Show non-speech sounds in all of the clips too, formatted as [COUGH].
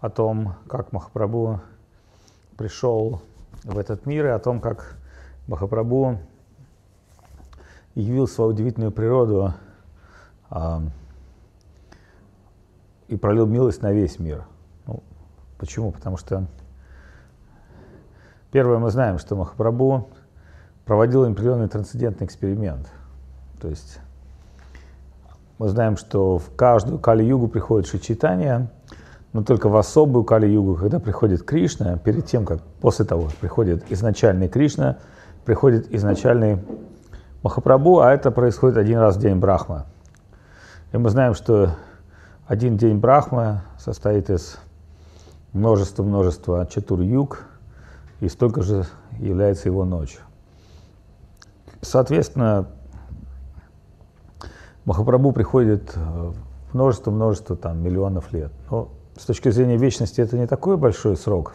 о том, как Махапрабху пришел в этот мир и о том, как Махапрабху явил свою удивительную природу а, и пролил милость на весь мир. Ну, почему? Потому что первое мы знаем, что Махапрабху проводил определенный трансцендентный эксперимент. То есть мы знаем, что в каждую Кали-югу приходит Шичитания, но только в особую Кали-югу, когда приходит Кришна, перед тем, как после того, как приходит изначальный Кришна, приходит изначальный Махапрабху, а это происходит один раз в день Брахма. И мы знаем, что один день Брахма состоит из множества-множества Чатур-юг, и столько же является его ночь. Соответственно, Махапрабху приходит множество-множество там миллионов лет. Но с точки зрения вечности это не такой большой срок.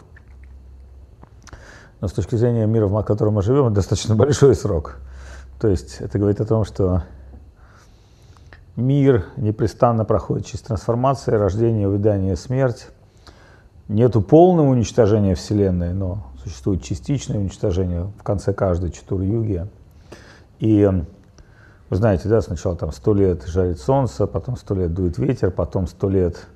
Но с точки зрения мира, в котором мы живем, это достаточно [LAUGHS] большой срок. То есть это говорит о том, что мир непрестанно проходит через трансформации, рождение, увядание, смерть. Нету полного уничтожения Вселенной, но существует частичное уничтожение в конце каждой четур-юги. И вы знаете, да, сначала там сто лет жарит солнце, потом сто лет дует ветер, потом сто лет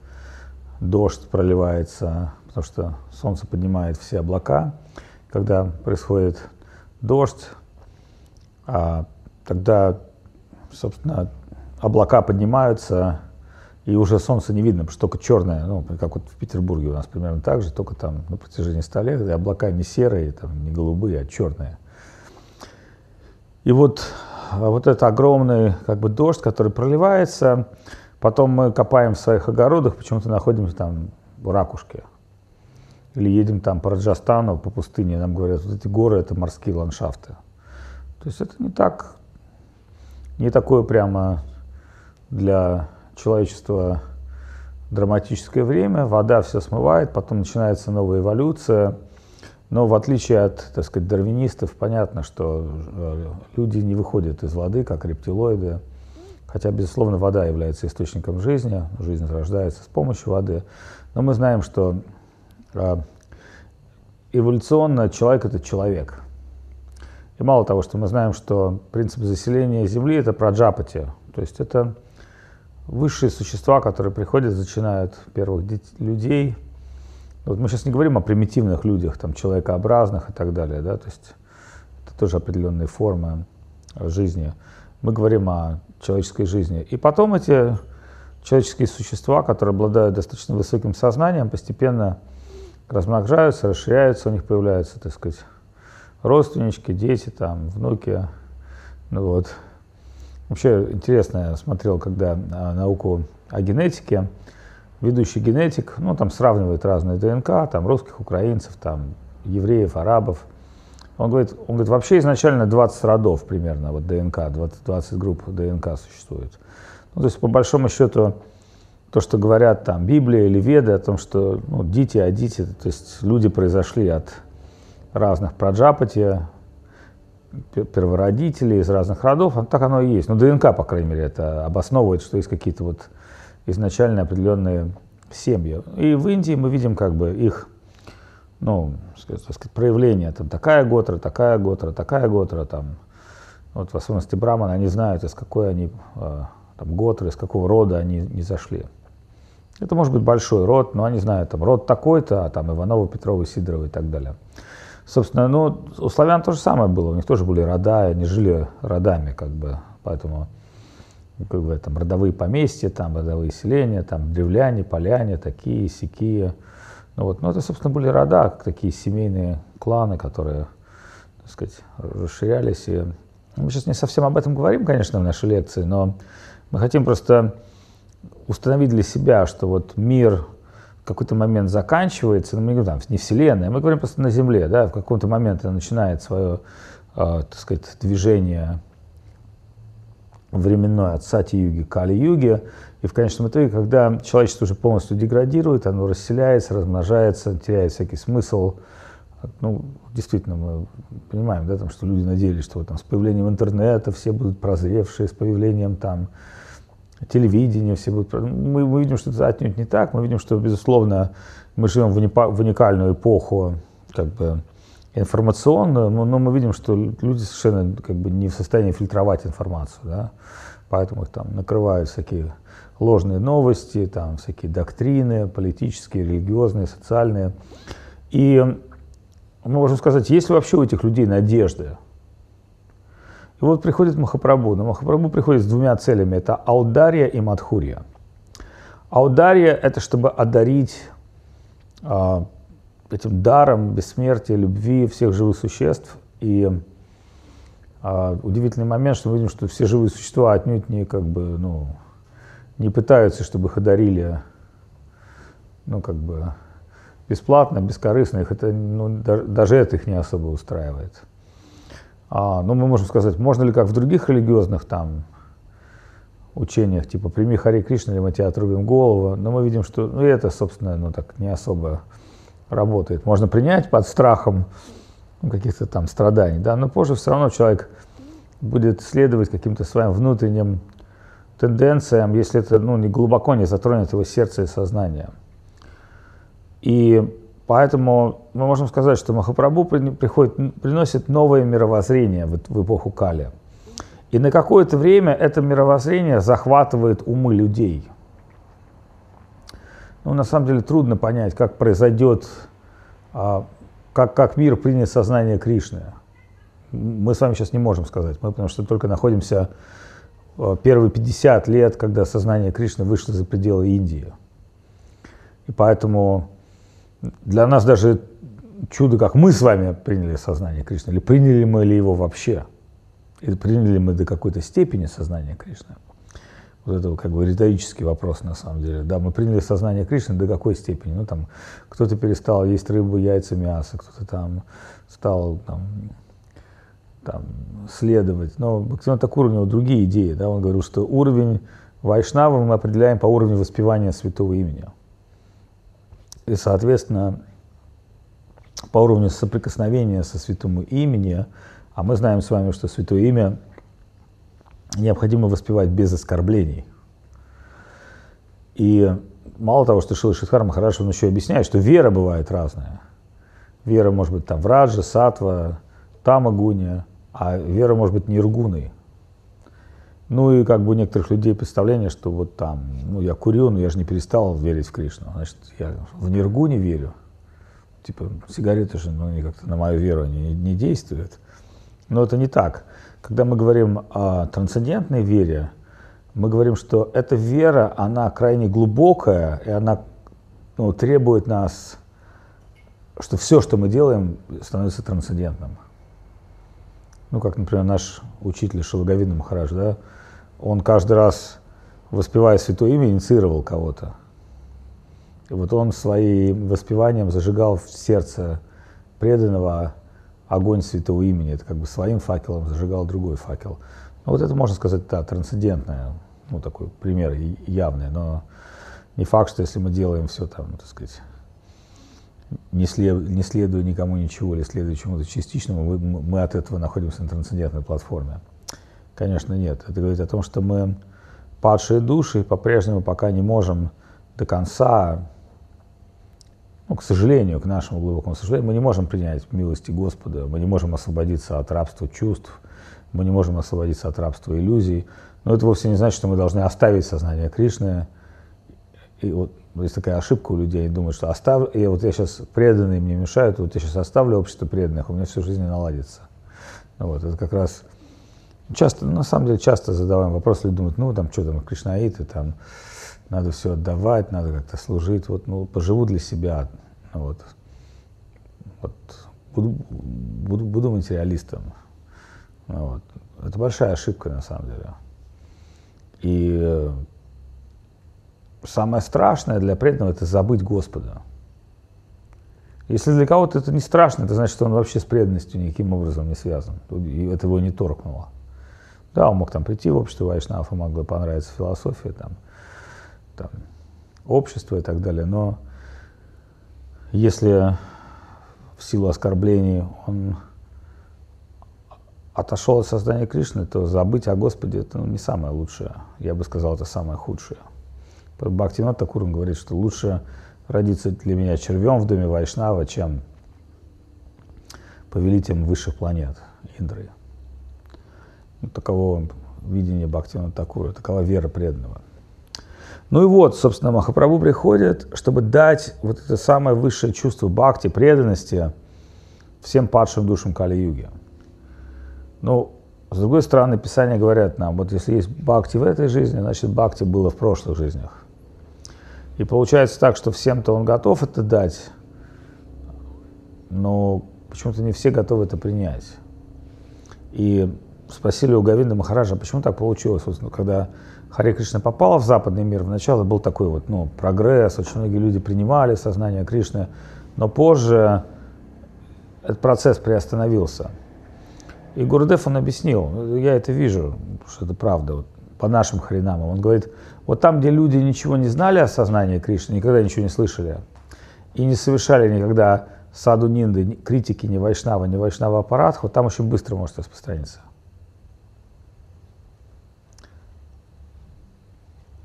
дождь проливается, потому что солнце поднимает все облака. Когда происходит дождь, а, тогда, собственно, облака поднимаются, и уже солнце не видно, потому что только черное, ну, как вот в Петербурге у нас примерно так же, только там на протяжении 100 лет, и облака не серые, там, не голубые, а черные. И вот а вот это огромный как бы дождь, который проливается, потом мы копаем в своих огородах, почему-то находимся там в ракушке. Или едем там по Раджастану, по пустыне, нам говорят, вот эти горы – это морские ландшафты. То есть это не так, не такое прямо для человечества драматическое время. Вода все смывает, потом начинается новая эволюция – но в отличие от, так сказать, дарвинистов, понятно, что э, люди не выходят из воды, как рептилоиды. Хотя, безусловно, вода является источником жизни, жизнь рождается с помощью воды. Но мы знаем, что э, эволюционно человек – это человек. И мало того, что мы знаем, что принцип заселения Земли – это праджапати, то есть это высшие существа, которые приходят, зачинают первых людей – вот мы сейчас не говорим о примитивных людях, там, человекообразных и так далее, да, то есть это тоже определенные формы жизни. Мы говорим о человеческой жизни. И потом эти человеческие существа, которые обладают достаточно высоким сознанием, постепенно размножаются, расширяются, у них появляются, так сказать, родственнички, дети, там, внуки. Ну, вот. Вообще интересно, я смотрел, когда а, науку о генетике, ведущий генетик, ну, там сравнивает разные ДНК, там русских, украинцев, там евреев, арабов. Он говорит, он говорит, вообще изначально 20 родов примерно, вот ДНК, 20, 20 групп ДНК существует. Ну, то есть, по большому счету, то, что говорят там Библия или Веды о том, что ну, дити, адити, то есть люди произошли от разных праджапати, первородителей из разных родов, так оно и есть. Ну, ДНК, по крайней мере, это обосновывает, что есть какие-то вот изначально определенные семьи. И в Индии мы видим как бы их ну, сказать, проявление. Там такая готра, такая готра, такая готра. Там, вот в особенности браманы, они знают, из какой они а, там, готры, из какого рода они не зашли. Это может быть большой род, но они знают, там, род такой-то, а там Иванова, Петрова, Сидорова и так далее. Собственно, ну, у славян то же самое было, у них тоже были рода, они жили родами, как бы, поэтому как бы, там, родовые поместья, там, родовые селения, там, древляне, поляне, такие, сякие. Вот. ну, это, собственно, были рода, такие семейные кланы, которые, так сказать, расширялись. И мы сейчас не совсем об этом говорим, конечно, в нашей лекции, но мы хотим просто установить для себя, что вот мир в какой-то момент заканчивается, ну, мы не говорим, там, не Вселенная, мы говорим просто на Земле, да, в какой-то момент это начинает свое, э, так сказать, движение временной от сати-юги к али-юге. И в конечном итоге, когда человечество уже полностью деградирует, оно расселяется, размножается, теряет всякий смысл. Ну, действительно, мы понимаем, да, там, что люди надеялись, что там, с появлением интернета все будут прозревшие, с появлением там, телевидения все будут... Мы, мы видим, что это отнюдь не так. Мы видим, что, безусловно, мы живем в уникальную эпоху как бы, информационную, но мы видим, что люди совершенно как бы, не в состоянии фильтровать информацию. Да? Поэтому их там накрывают всякие ложные новости, там всякие доктрины политические, религиозные, социальные. И мы можем сказать, есть ли вообще у этих людей надежды? И вот приходит Махапрабху. Но Махапрабху приходит с двумя целями. Это Аудария и Мадхурия. Аудария – это чтобы одарить а, этим даром бессмертия, любви всех живых существ. И а, удивительный момент, что мы видим, что все живые существа отнюдь не как бы, ну, не пытаются, чтобы их одарили, ну, как бы, бесплатно, бескорыстно. Их это, ну, даже, даже это их не особо устраивает. А, ну, мы можем сказать, можно ли, как в других религиозных там учениях, типа «прими Хари Кришна, или мы тебе отрубим голову», но мы видим, что ну, это, собственно, ну, так не особо работает. Можно принять под страхом ну, каких-то там страданий, да, но позже все равно человек будет следовать каким-то своим внутренним тенденциям, если это ну, не глубоко не затронет его сердце и сознание. И поэтому мы можем сказать, что Махапрабху приходит, приносит новое мировоззрение в, в эпоху Кали. И на какое-то время это мировоззрение захватывает умы людей. Ну, на самом деле трудно понять, как произойдет, а, как, как мир принят сознание Кришны. Мы с вами сейчас не можем сказать, мы потому что только находимся первые 50 лет, когда сознание Кришны вышло за пределы Индии. И поэтому для нас даже чудо, как мы с вами приняли сознание Кришны, или приняли мы ли его вообще, или приняли мы до какой-то степени сознание Кришны. Вот это как бы риторический вопрос на самом деле. Да, мы приняли сознание Кришны до какой степени? Ну там кто-то перестал есть рыбу, яйца, мясо, кто-то там стал там, там, следовать. Но Бхактивинод Такур у него другие идеи. Да? Он говорил, что уровень Вайшнава мы определяем по уровню воспевания святого имени. И, соответственно, по уровню соприкосновения со святым имени, а мы знаем с вами, что святое имя необходимо воспевать без оскорблений. И мало того, что Шила Шидхар Махараш, он еще объясняет, что вера бывает разная. Вера может быть там в Раджа, Сатва, Тамагуня, а вера может быть ниргуной. Ну и как бы у некоторых людей представление, что вот там, ну я курю, но я же не перестал верить в Кришну. Значит, я в ниргуне верю. Типа сигареты же, ну, как-то на мою веру не, не действуют. Но это не так. Когда мы говорим о трансцендентной вере, мы говорим, что эта вера, она крайне глубокая, и она ну, требует нас, что все, что мы делаем, становится трансцендентным ну, как, например, наш учитель Шалаговин Махарадж, да, он каждый раз, воспевая святое имя, инициировал кого-то. И вот он своим воспеванием зажигал в сердце преданного огонь святого имени. Это как бы своим факелом зажигал другой факел. Ну, вот это, можно сказать, да, трансцендентное, ну, такой пример явный, но не факт, что если мы делаем все там, так сказать, не, след, не следуя никому ничего или следуя чему-то частичному, мы, мы от этого находимся на трансцендентной платформе. Конечно, нет. Это говорит о том, что мы падшие души по-прежнему пока не можем до конца, ну, к сожалению, к нашему глубокому сожалению, мы не можем принять милости Господа, мы не можем освободиться от рабства чувств, мы не можем освободиться от рабства иллюзий. Но это вовсе не значит, что мы должны оставить сознание Кришны. И вот есть такая ошибка у людей, думают, что оставлю, я вот я сейчас преданные мне мешают, вот я сейчас оставлю общество преданных, у меня всю жизнь наладится. Ну, вот, это как раз часто, на самом деле, часто задаваем вопрос, люди думают, ну, там, что там, кришнаиты, там, надо все отдавать, надо как-то служить, вот, ну, поживу для себя, ну, вот, вот, буду, буду, буду материалистом. Ну, вот. Это большая ошибка, на самом деле. И самое страшное для преданного – это забыть Господа. Если для кого-то это не страшно, это значит, что он вообще с преданностью никаким образом не связан. И это его не торкнуло. Да, он мог там прийти в общество Вайшнава, могло понравиться философия, там, там, общество и так далее. Но если в силу оскорблений он отошел от создания Кришны, то забыть о Господе это ну, не самое лучшее. Я бы сказал, это самое худшее. Бхактивинат Такурин говорит, что лучше родиться для меня червем в доме Вайшнава, чем повелителем высших планет Индры. Ну, таково видение Бхактивана Такура, такова вера преданного. Ну и вот, собственно, Махапрабху приходит, чтобы дать вот это самое высшее чувство бхакти, преданности всем падшим душам Кали-юги. Ну, с другой стороны, Писания говорят нам, вот если есть бхакти в этой жизни, значит бхакти было в прошлых жизнях. И получается так, что всем-то он готов это дать, но почему-то не все готовы это принять. И спросили у Гавинда Махараджа, почему так получилось, вот, ну, когда Харе Кришна попала в западный мир, вначале был такой вот, ну, прогресс, очень многие люди принимали сознание Кришны, но позже этот процесс приостановился. И Гурдев, он объяснил, я это вижу, что это правда, вот, по нашим хренам. Он говорит, вот там, где люди ничего не знали о сознании Кришны, никогда ничего не слышали, и не совершали никогда саду нинды, критики ни Вайшнава, ни Вайшнава аппарат, вот там очень быстро может распространиться.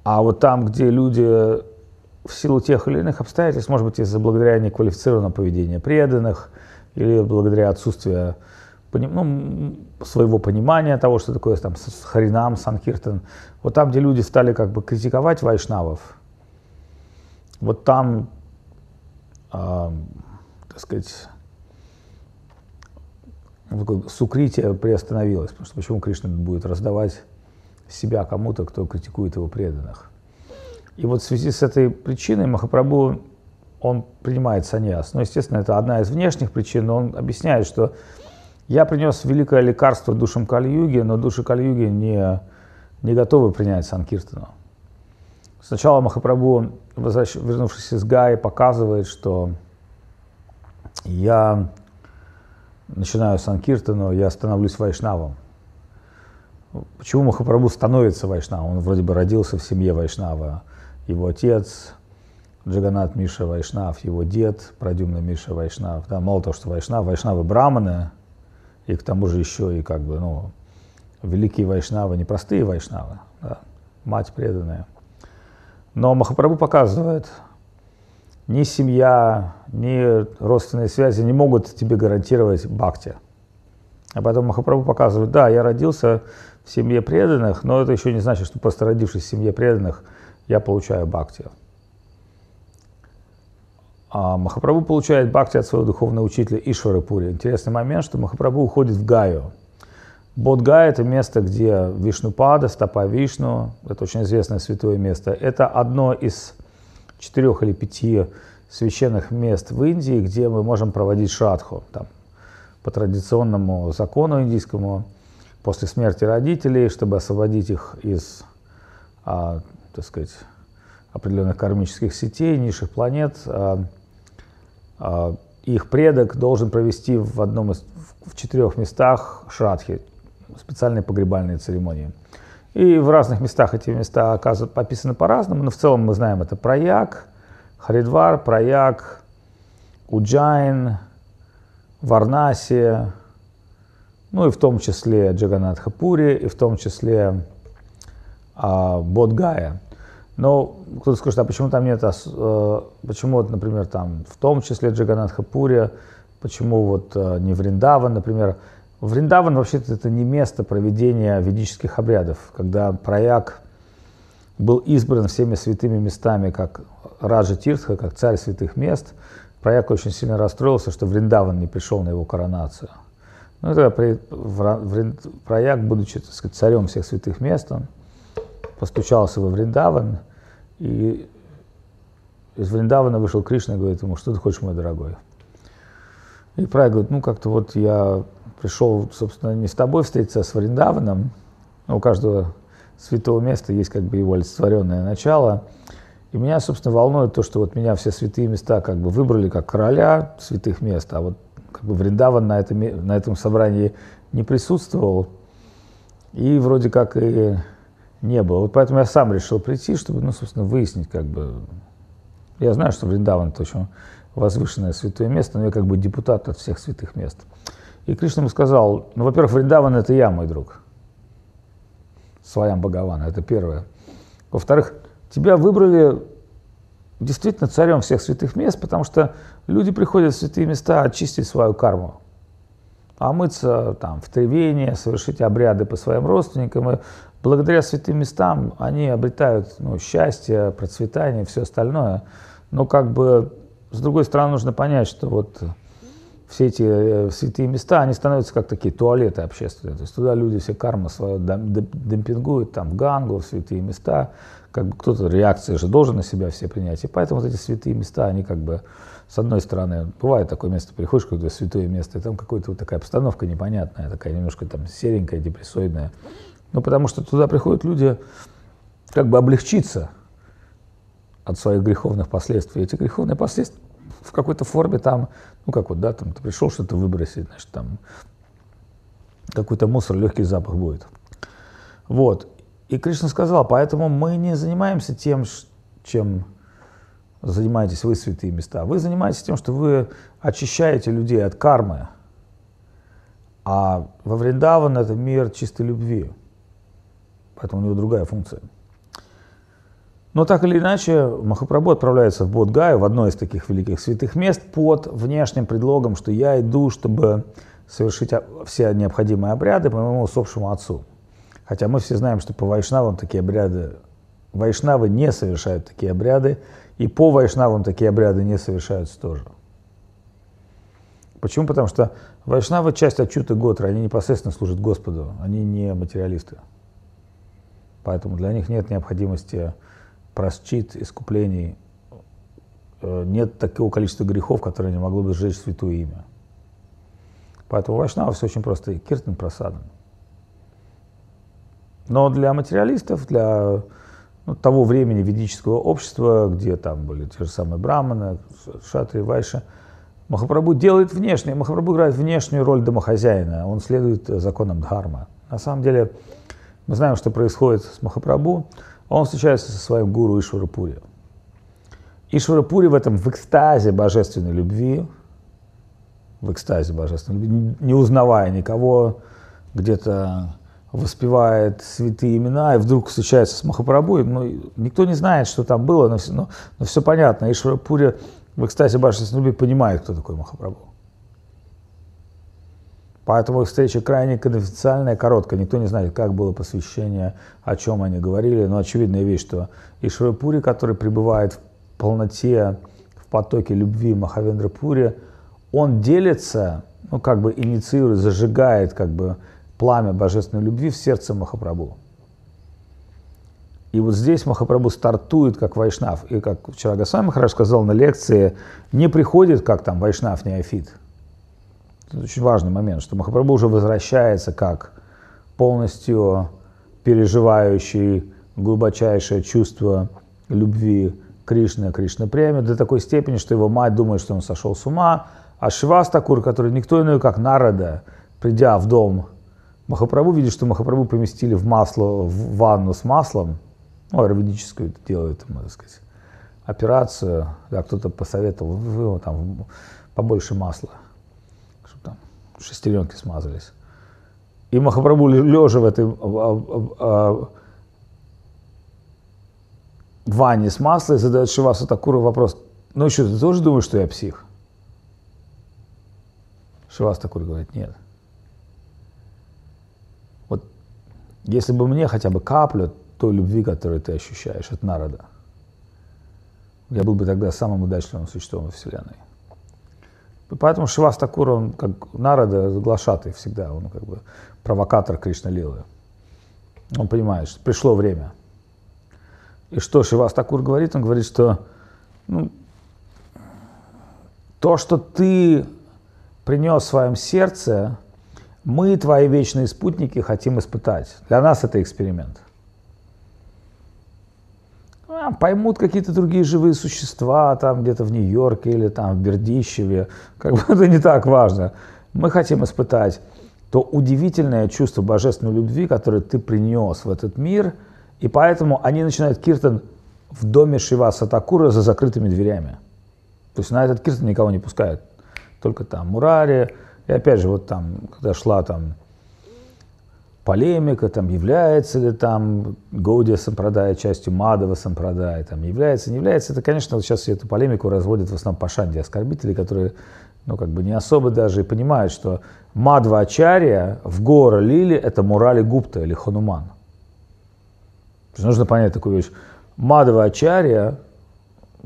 А вот там, где люди в силу тех или иных обстоятельств, может быть, из-за благодаря неквалифицированного поведения преданных или благодаря отсутствию ну, своего понимания того, что такое там Харинам, Санкиртан, вот там, где люди стали как бы критиковать вайшнавов, вот там, э, так сказать, такое сукритие приостановилось, потому что почему Кришна будет раздавать себя кому-то, кто критикует его преданных. И вот в связи с этой причиной Махапрабху, он принимает саньяс. Но, естественно, это одна из внешних причин, но он объясняет, что я принес великое лекарство душам Кали-юги, но души Кали-юги не, не готовы принять Санкиртану. Сначала Махапрабху, вернувшись из Гаи, показывает, что я начинаю Санкиртану, я становлюсь вайшнавом. Почему Махапрабху становится вайшнавом? Он вроде бы родился в семье вайшнава. Его отец Джаганат Миша Вайшнав, его дед Прадюмна Миша Вайшнав. Да, мало того, что Вайшнав, Вайшнавы браманы, и к тому же еще и как бы, ну, великие Вайшнавы, не простые Вайшнавы, да, мать преданная. Но Махапрабху показывает, ни семья, ни родственные связи не могут тебе гарантировать бхакти. А потом Махапрабху показывает, да, я родился в семье преданных, но это еще не значит, что просто родившись в семье преданных, я получаю бхакти. А Махапрабху получает бхакти от своего духовного учителя Ишвара Пури. Интересный момент, что Махапрабху уходит в Гаю. Бодгая – это место, где Вишнупада, стопа Вишну, это очень известное святое место. Это одно из четырех или пяти священных мест в Индии, где мы можем проводить шрадху. Там, по традиционному закону индийскому после смерти родителей, чтобы освободить их из, а, так сказать, определенных кармических сетей, низших планет, а, их предок должен провести в одном из в четырех местах шрадхи, специальные погребальные церемонии. И в разных местах эти места оказывают, описаны по-разному, но в целом мы знаем это Праяг, Харидвар, Праяг, Уджайн, Варнаси, ну и в том числе Джаганатхапури, и в том числе а, Бодгая. Но кто-то скажет, а почему там нет, а, почему, вот, например, там в том числе Джаганатхапури, почему вот а, не Вриндаван, например. Вриндаван вообще-то это не место проведения ведических обрядов, когда прояк был избран всеми святыми местами, как Раджа Тиртха, как царь святых мест. Прояк очень сильно расстроился, что Вриндаван не пришел на его коронацию. Ну, тогда Прояк, будучи так сказать, царем всех святых мест, он постучался во Вриндаван, и из Вриндавана вышел Кришна и говорит ему, что ты хочешь, мой дорогой? И Прай говорит, ну как-то вот я пришел, собственно, не с тобой встретиться, а с Вриндаваном. У каждого святого места есть как бы его олицетворенное начало. И меня, собственно, волнует то, что вот меня все святые места как бы выбрали как короля святых мест, а вот как бы Вриндаван на этом, на этом собрании не присутствовал. И вроде как и не было. Вот поэтому я сам решил прийти, чтобы, ну, собственно, выяснить, как бы... Я знаю, что Вриндаван – это очень возвышенное святое место, но я как бы депутат от всех святых мест. И Кришна ему сказал, ну, во-первых, Вриндаван – это я, мой друг. Своям Бхагавана, это первое. Во-вторых, тебя выбрали действительно царем всех святых мест, потому что люди приходят в святые места очистить свою карму, омыться там в Тревении, совершить обряды по своим родственникам. И благодаря святым местам они обретают ну, счастье, процветание, все остальное. Но как бы с другой стороны нужно понять, что вот все эти э, святые места, они становятся как такие туалеты общественные. То есть туда люди все карма свою демпингуют, там в Гангу, в святые места. Как бы кто-то реакции же должен на себя все принять. И поэтому вот эти святые места, они как бы, с одной стороны, бывает такое место, приходишь какое-то святое место, и там какая-то вот такая обстановка непонятная, такая немножко там серенькая, депрессоидная. Ну, потому что туда приходят люди как бы облегчиться от своих греховных последствий. Эти греховные последствия в какой-то форме там, ну как вот, да, там ты пришел что-то выбросить, значит, там какой-то мусор, легкий запах будет. Вот. И Кришна сказал, поэтому мы не занимаемся тем, чем занимаетесь вы, святые места. Вы занимаетесь тем, что вы очищаете людей от кармы. А во Вриндаван это мир чистой любви. Поэтому у него другая функция. Но так или иначе, Махапрабху отправляется в Бодгаю, в одно из таких великих святых мест, под внешним предлогом, что я иду, чтобы совершить все необходимые обряды по моему усопшему отцу. Хотя мы все знаем, что по вайшнавам такие обряды, вайшнавы не совершают такие обряды, и по вайшнавам такие обряды не совершаются тоже. Почему? Потому что вайшнавы часть отчута Готры, они непосредственно служат Господу, они не материалисты. Поэтому для них нет необходимости просчит искуплений, э, нет такого количества грехов, которые не могло бы сжечь святое имя. Поэтому Вайшнава все очень просто. Киртан просадан. Но для материалистов, для ну, того времени ведического общества, где там были те же самые браманы, шатри, вайши, Махапрабху делает внешнее, Махапрабху играет внешнюю роль домохозяина, он следует законам Дхарма. На самом деле, мы знаем, что происходит с Махапрабху. Он встречается со своим гуру Ишварапури. Ишварапури в этом в экстазе божественной любви, в экстазе божественной любви, не узнавая никого, где-то воспевает святые имена, и вдруг встречается с Махапрабху, ну, никто не знает, что там было, но, но, но все понятно. Ишварапури в экстазе божественной любви понимает, кто такой Махапрабху. Поэтому их встреча крайне конфиденциальная, короткая. Никто не знает, как было посвящение, о чем они говорили. Но очевидная вещь, что Ишварапури, который пребывает в полноте, в потоке любви Махавендра Пури, он делится, ну как бы инициирует, зажигает как бы пламя божественной любви в сердце Махапрабху. И вот здесь Махапрабху стартует как Вайшнав. И как вчера Госвами хорошо сказал на лекции, не приходит как там Вайшнав неофит, это очень важный момент, что Махапрабху уже возвращается как полностью переживающий глубочайшее чувство любви Кришны, Кришна Преми, до такой степени, что его мать думает, что он сошел с ума, а Шивастакур, который никто иной, как Нарада, придя в дом Махапрабху, видит, что Махапрабху поместили в масло, в ванну с маслом, ну, аэроведическую делают, можно сказать, операцию, да, кто-то посоветовал, вы, там, побольше масла шестеренки смазались. И Махапрабху, лежа в этой а, ванне с маслом, задает Шивасу Такуру вопрос, ну что, ты тоже думаешь, что я псих? Шивас Такур говорит, нет. Вот если бы мне хотя бы каплю той любви, которую ты ощущаешь от народа, я был бы тогда самым удачливым существом во Вселенной. Поэтому Шивас Такур, он как народа глашатый всегда, он как бы провокатор Кришна Лилы. Он понимает, что пришло время. И что Шивас Такур говорит? Он говорит, что ну, то, что ты принес в своем сердце, мы, твои вечные спутники, хотим испытать. Для нас это эксперимент а, поймут какие-то другие живые существа там где-то в Нью-Йорке или там в Бердищеве. Как бы [LAUGHS] это не так важно. Мы хотим испытать то удивительное чувство божественной любви, которое ты принес в этот мир, и поэтому они начинают киртан в доме Шиваса Такура за закрытыми дверями. То есть на этот киртан никого не пускают. Только там Мурари. И опять же, вот там, когда шла там полемика, там, является ли там Гаудия Сампрадай частью Мадова Сампрадай, там, является, не является. Это, конечно, вот сейчас эту полемику разводят в основном пашанди оскорбители, которые, ну, как бы не особо даже и понимают, что Мадва Ачарья в Гора Лили – это Мурали Гупта или Хануман. Нужно понять такую вещь. Мадва Ачарья,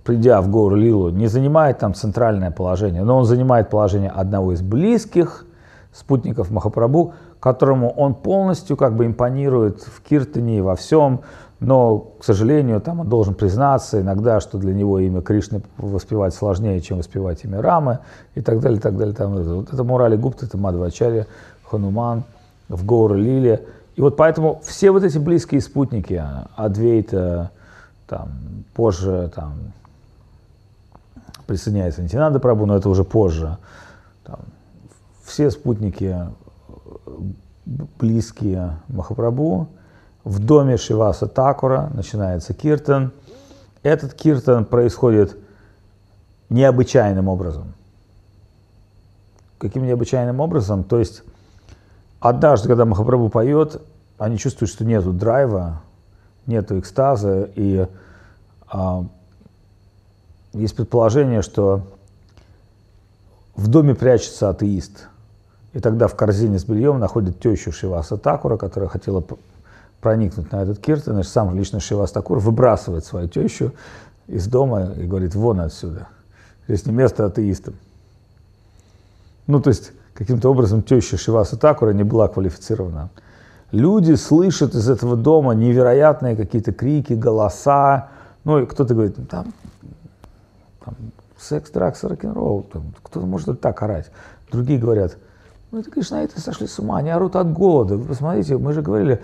придя в Гору Лилу, не занимает там центральное положение, но он занимает положение одного из близких спутников Махапрабху, которому он полностью как бы импонирует в Киртане и во всем, но, к сожалению, там он должен признаться иногда, что для него имя Кришны воспевать сложнее, чем воспевать имя Рамы и так далее, и так далее. Там, вот это Мурали Гупта, это Мадвачарья, Хануман, в Гаура Лиле. И вот поэтому все вот эти близкие спутники, Адвейта, там, позже там, присоединяется Нитинанда Прабу, но это уже позже. Там, все спутники близкие Махапрабху. В доме Шиваса Такура начинается киртан. Этот киртан происходит необычайным образом. Каким необычайным образом? То есть однажды, когда Махапрабху поет, они чувствуют, что нету драйва, нету экстаза, и а, есть предположение, что в доме прячется атеист – и тогда в корзине с бельем находит тещу Шиваса Такура, которая хотела проникнуть на этот кирт, значит, сам лично Шивас Такур выбрасывает свою тещу из дома и говорит, вон отсюда. Здесь не место атеистам. Ну, то есть, каким-то образом теща Шиваса Такура не была квалифицирована. Люди слышат из этого дома невероятные какие-то крики, голоса. Ну, и кто-то говорит, там, там секс, дракс, рок-н-ролл. Кто-то может так орать. Другие говорят, ну, это кришнаиты сошли с ума, они орут от голода. Вы посмотрите, мы же говорили,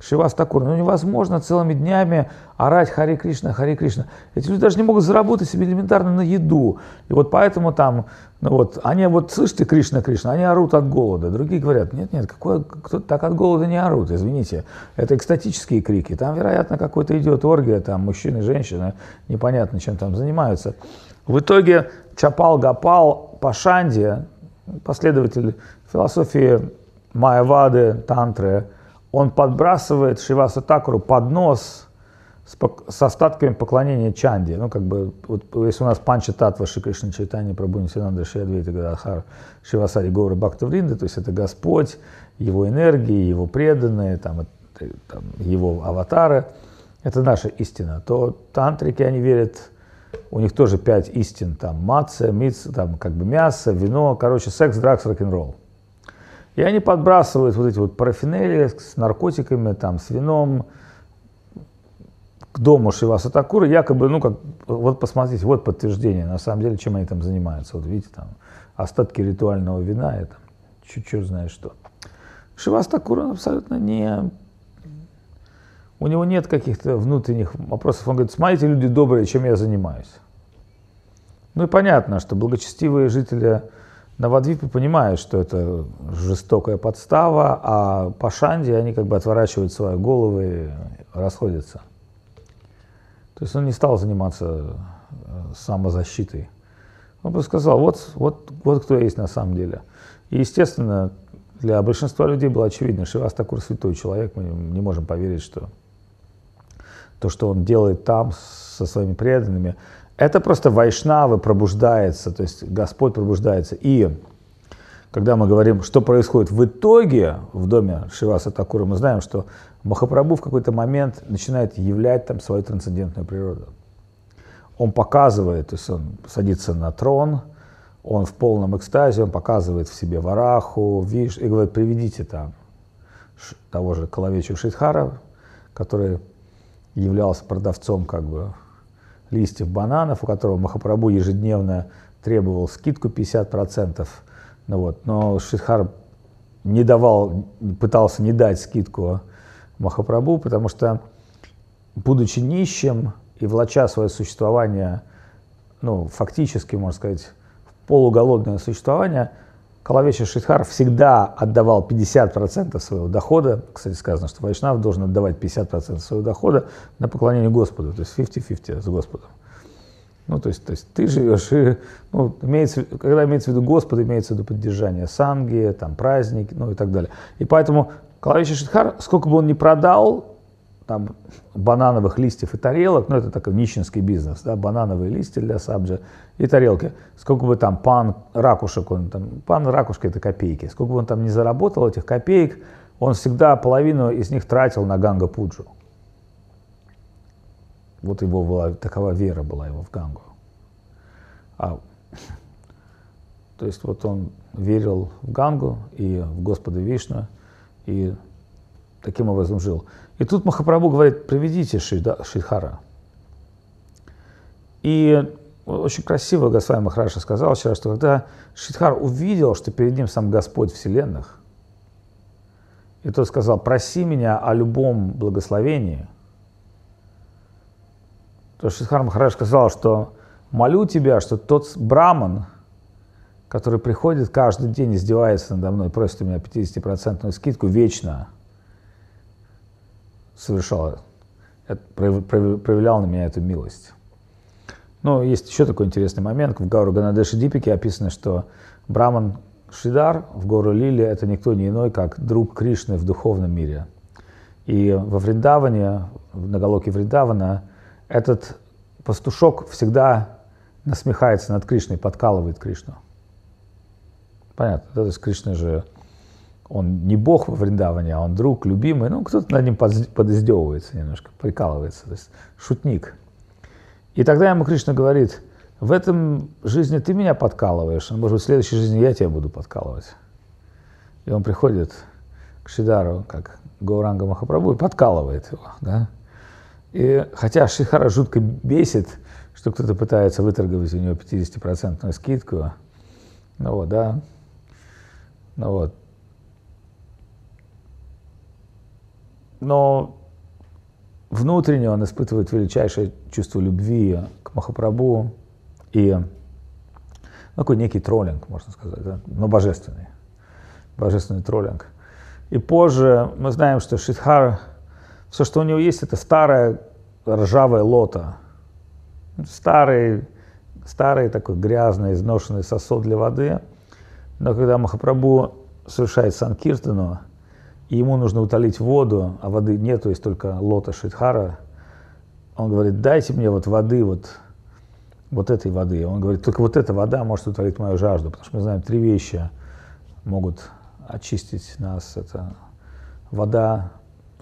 Шивас Такур, ну невозможно целыми днями орать Хари Кришна, Хари Кришна. Эти люди даже не могут заработать себе элементарно на еду. И вот поэтому там, ну вот, они вот, слышите, Кришна, Кришна, они орут от голода. Другие говорят, нет, нет, какой, кто так от голода не орут, извините. Это экстатические крики. Там, вероятно, какой-то идет оргия, там мужчины, женщины, непонятно, чем там занимаются. В итоге Чапал Гапал Пашанди, последователь философии Майявады, Тантры, он подбрасывает Шиваса Такуру под нос с, с остатками поклонения Чанди. Ну, как бы, вот, если у нас Панча Татва Ши Кришна Чайтани Прабhu Нисинанда Ши Адвейта Гададхар Шивасари Гора Бхактавринда, то есть это Господь, Его энергии, Его преданные, там, там, Его аватары, это наша истина, то тантрики, они верят у них тоже пять истин, там, маца, миц, там, как бы мясо, вино, короче, секс, дракс, рок-н-ролл. И они подбрасывают вот эти вот парафинелии с наркотиками, там, с вином к дому Шиваса Такура, якобы, ну, как, вот посмотрите, вот подтверждение, на самом деле, чем они там занимаются. Вот видите, там, остатки ритуального вина, это чуть-чуть знаешь что. Шивас Такур, он абсолютно не... У него нет каких-то внутренних вопросов. Он говорит, смотрите, люди добрые, чем я занимаюсь. Ну и понятно, что благочестивые жители Новодвипы понимают, что это жестокая подстава, а по Шанде они как бы отворачивают свои головы и расходятся. То есть он не стал заниматься э, самозащитой. Он просто сказал, вот, вот, вот кто есть на самом деле. И, естественно, для большинства людей было очевидно, что Шивас такой святой человек, мы не можем поверить, что то, что он делает там со своими преданными, это просто вайшнавы пробуждается, то есть Господь пробуждается. И когда мы говорим, что происходит в итоге в доме Шиваса Такура, мы знаем, что Махапрабху в какой-то момент начинает являть там свою трансцендентную природу. Он показывает, то есть он садится на трон, он в полном экстазе, он показывает в себе вараху, виш, и говорит, приведите там того же Коловечу Шидхара, который являлся продавцом как бы листьев бананов, у которого Махапрабху ежедневно требовал скидку 50%. Ну вот, но Шидхар не давал, пытался не дать скидку Махапрабху, потому что, будучи нищим и влача свое существование, ну, фактически, можно сказать, полуголодное существование, Калавеча Шидхар всегда отдавал 50% своего дохода. Кстати, сказано, что Вайшнав должен отдавать 50% своего дохода на поклонение Господу, то есть 50-50 с Господом. Ну, то есть, то есть ты живешь, и, ну, имеется, когда имеется в виду Господь, имеется в виду поддержание санги, там, праздники, ну и так далее. И поэтому Калавича Шидхар, сколько бы он ни продал, там, банановых листьев и тарелок, ну, это такой нищенский бизнес, да, банановые листья для сабджа и тарелки. Сколько бы там пан ракушек, он там, пан ракушка это копейки, сколько бы он там не заработал этих копеек, он всегда половину из них тратил на Ганга Пуджу. Вот его была, такова вера была его в Гангу. А, [LAUGHS] то есть вот он верил в Гангу и в Господа Вишну, и таким образом жил. И тут Махапрабху говорит, приведите Шидхара. И очень красиво Госвами Махараша сказал вчера, что когда Шидхар увидел, что перед ним сам Господь Вселенных, и тот сказал, проси меня о любом благословении, то Шидхар Махарадж сказал, что молю тебя, что тот браман, который приходит каждый день, издевается надо мной, просит у меня 50% скидку вечно, совершал, проявлял на меня эту милость. Но есть еще такой интересный момент. В Гауру Ганадеши Дипике описано, что Браман Шидар в гору Лили – это никто не иной, как друг Кришны в духовном мире. И во Вриндаване, на Галоке Вриндавана, этот пастушок всегда насмехается над Кришной, подкалывает Кришну. Понятно, да? то есть Кришна же, он не бог во Вриндаване, а он друг, любимый, ну, кто-то над ним подиздевывается немножко, прикалывается, то есть шутник. И тогда ему Кришна говорит, в этом жизни ты меня подкалываешь, а может быть, в следующей жизни я тебя буду подкалывать. И он приходит к Шидару, как Гауранга Махапрабху, и подкалывает его. Да? И хотя Шихара жутко бесит, что кто-то пытается выторговать у него 50% скидку, ну вот, да, ну вот. Но внутренне он испытывает величайшее чувство любви к Махапрабху и ну, такой некий троллинг, можно сказать, да? но божественный, божественный троллинг. И позже мы знаем, что Шидхар, все, что у него есть, это старая ржавая лота, старый, старый такой грязный, изношенный сосуд для воды – но когда Махапрабху совершает санкиртану, и ему нужно утолить воду, а воды нет, то есть только лота Шидхара, он говорит, дайте мне вот воды, вот, вот этой воды. Он говорит, только вот эта вода может утолить мою жажду, потому что мы знаем, три вещи могут очистить нас. Это вода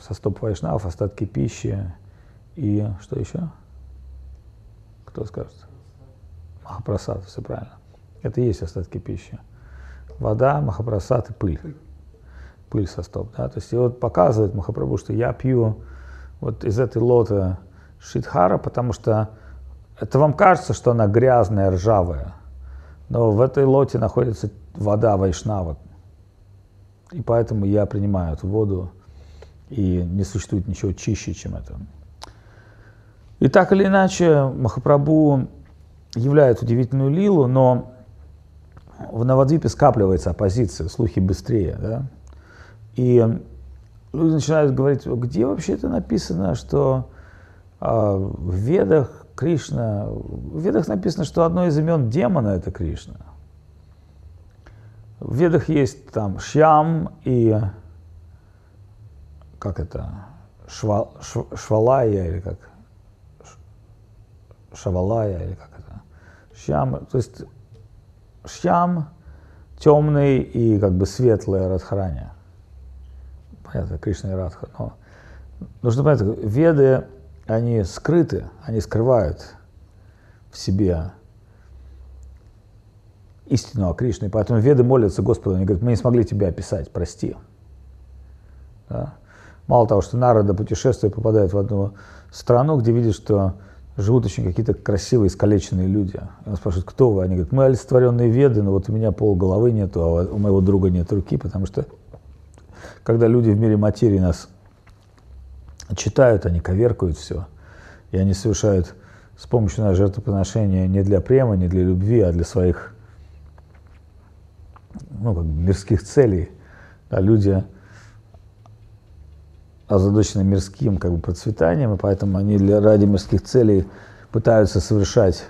со стоп вайшнавов, остатки пищи и что еще? Кто скажет? Махапрасад, все правильно. Это и есть остатки пищи вода, махапрасад и пыль. Пыль со стоп. Да? То есть и вот показывает Махапрабху, что я пью вот из этой лоты Шидхара, потому что это вам кажется, что она грязная, ржавая. Но в этой лоте находится вода Вайшнава. И поэтому я принимаю эту воду, и не существует ничего чище, чем это. И так или иначе, Махапрабху являет удивительную лилу, но в Новодвипе скапливается оппозиция, слухи быстрее, да? И люди начинают говорить, где вообще это написано, что э, в Ведах Кришна, в Ведах написано, что одно из имен демона это Кришна. В Ведах есть там Шьям и как это, Шва, Швалая или как, Шавалая или как это, Шьям, то есть Шьям, темный и как бы светлое Радхарани. Понятно, Кришна и Радха. Но нужно понять, веды, они скрыты, они скрывают в себе истину о Кришне. И поэтому веды молятся Господу, они говорят, мы не смогли тебя описать, прости. Да? Мало того, что Народа путешествуя попадает в одну страну, где видит, что живут очень какие-то красивые, искалеченные люди. И он спрашивает, кто вы? Они говорят, мы олицетворенные веды, но вот у меня пол головы нету, а у моего друга нет руки, потому что когда люди в мире материи нас читают, они коверкают все, и они совершают с помощью нашего жертвоприношения не для према, не для любви, а для своих ну, как мирских целей. Да, люди озадачены мирским как бы, процветанием, и поэтому они для, ради мирских целей пытаются совершать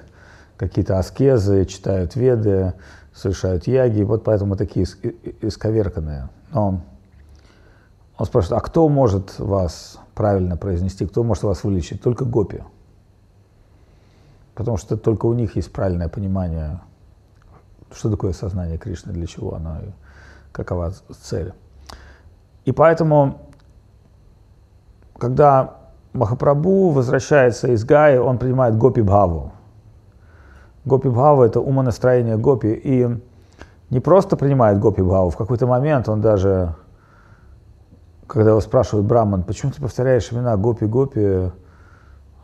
какие-то аскезы, читают веды, совершают яги, вот поэтому такие исковерканные. Но он спрашивает, а кто может вас правильно произнести, кто может вас вылечить? Только гопи. Потому что только у них есть правильное понимание, что такое сознание Кришны, для чего оно и какова цель. И поэтому, когда Махапрабху возвращается из Гаи, он принимает Гопи Бхаву. Гопи Бхава – это умонастроение Гопи. И не просто принимает Гопи Бхаву, в какой-то момент он даже, когда его спрашивают Браман, почему ты повторяешь имена Гопи Гопи,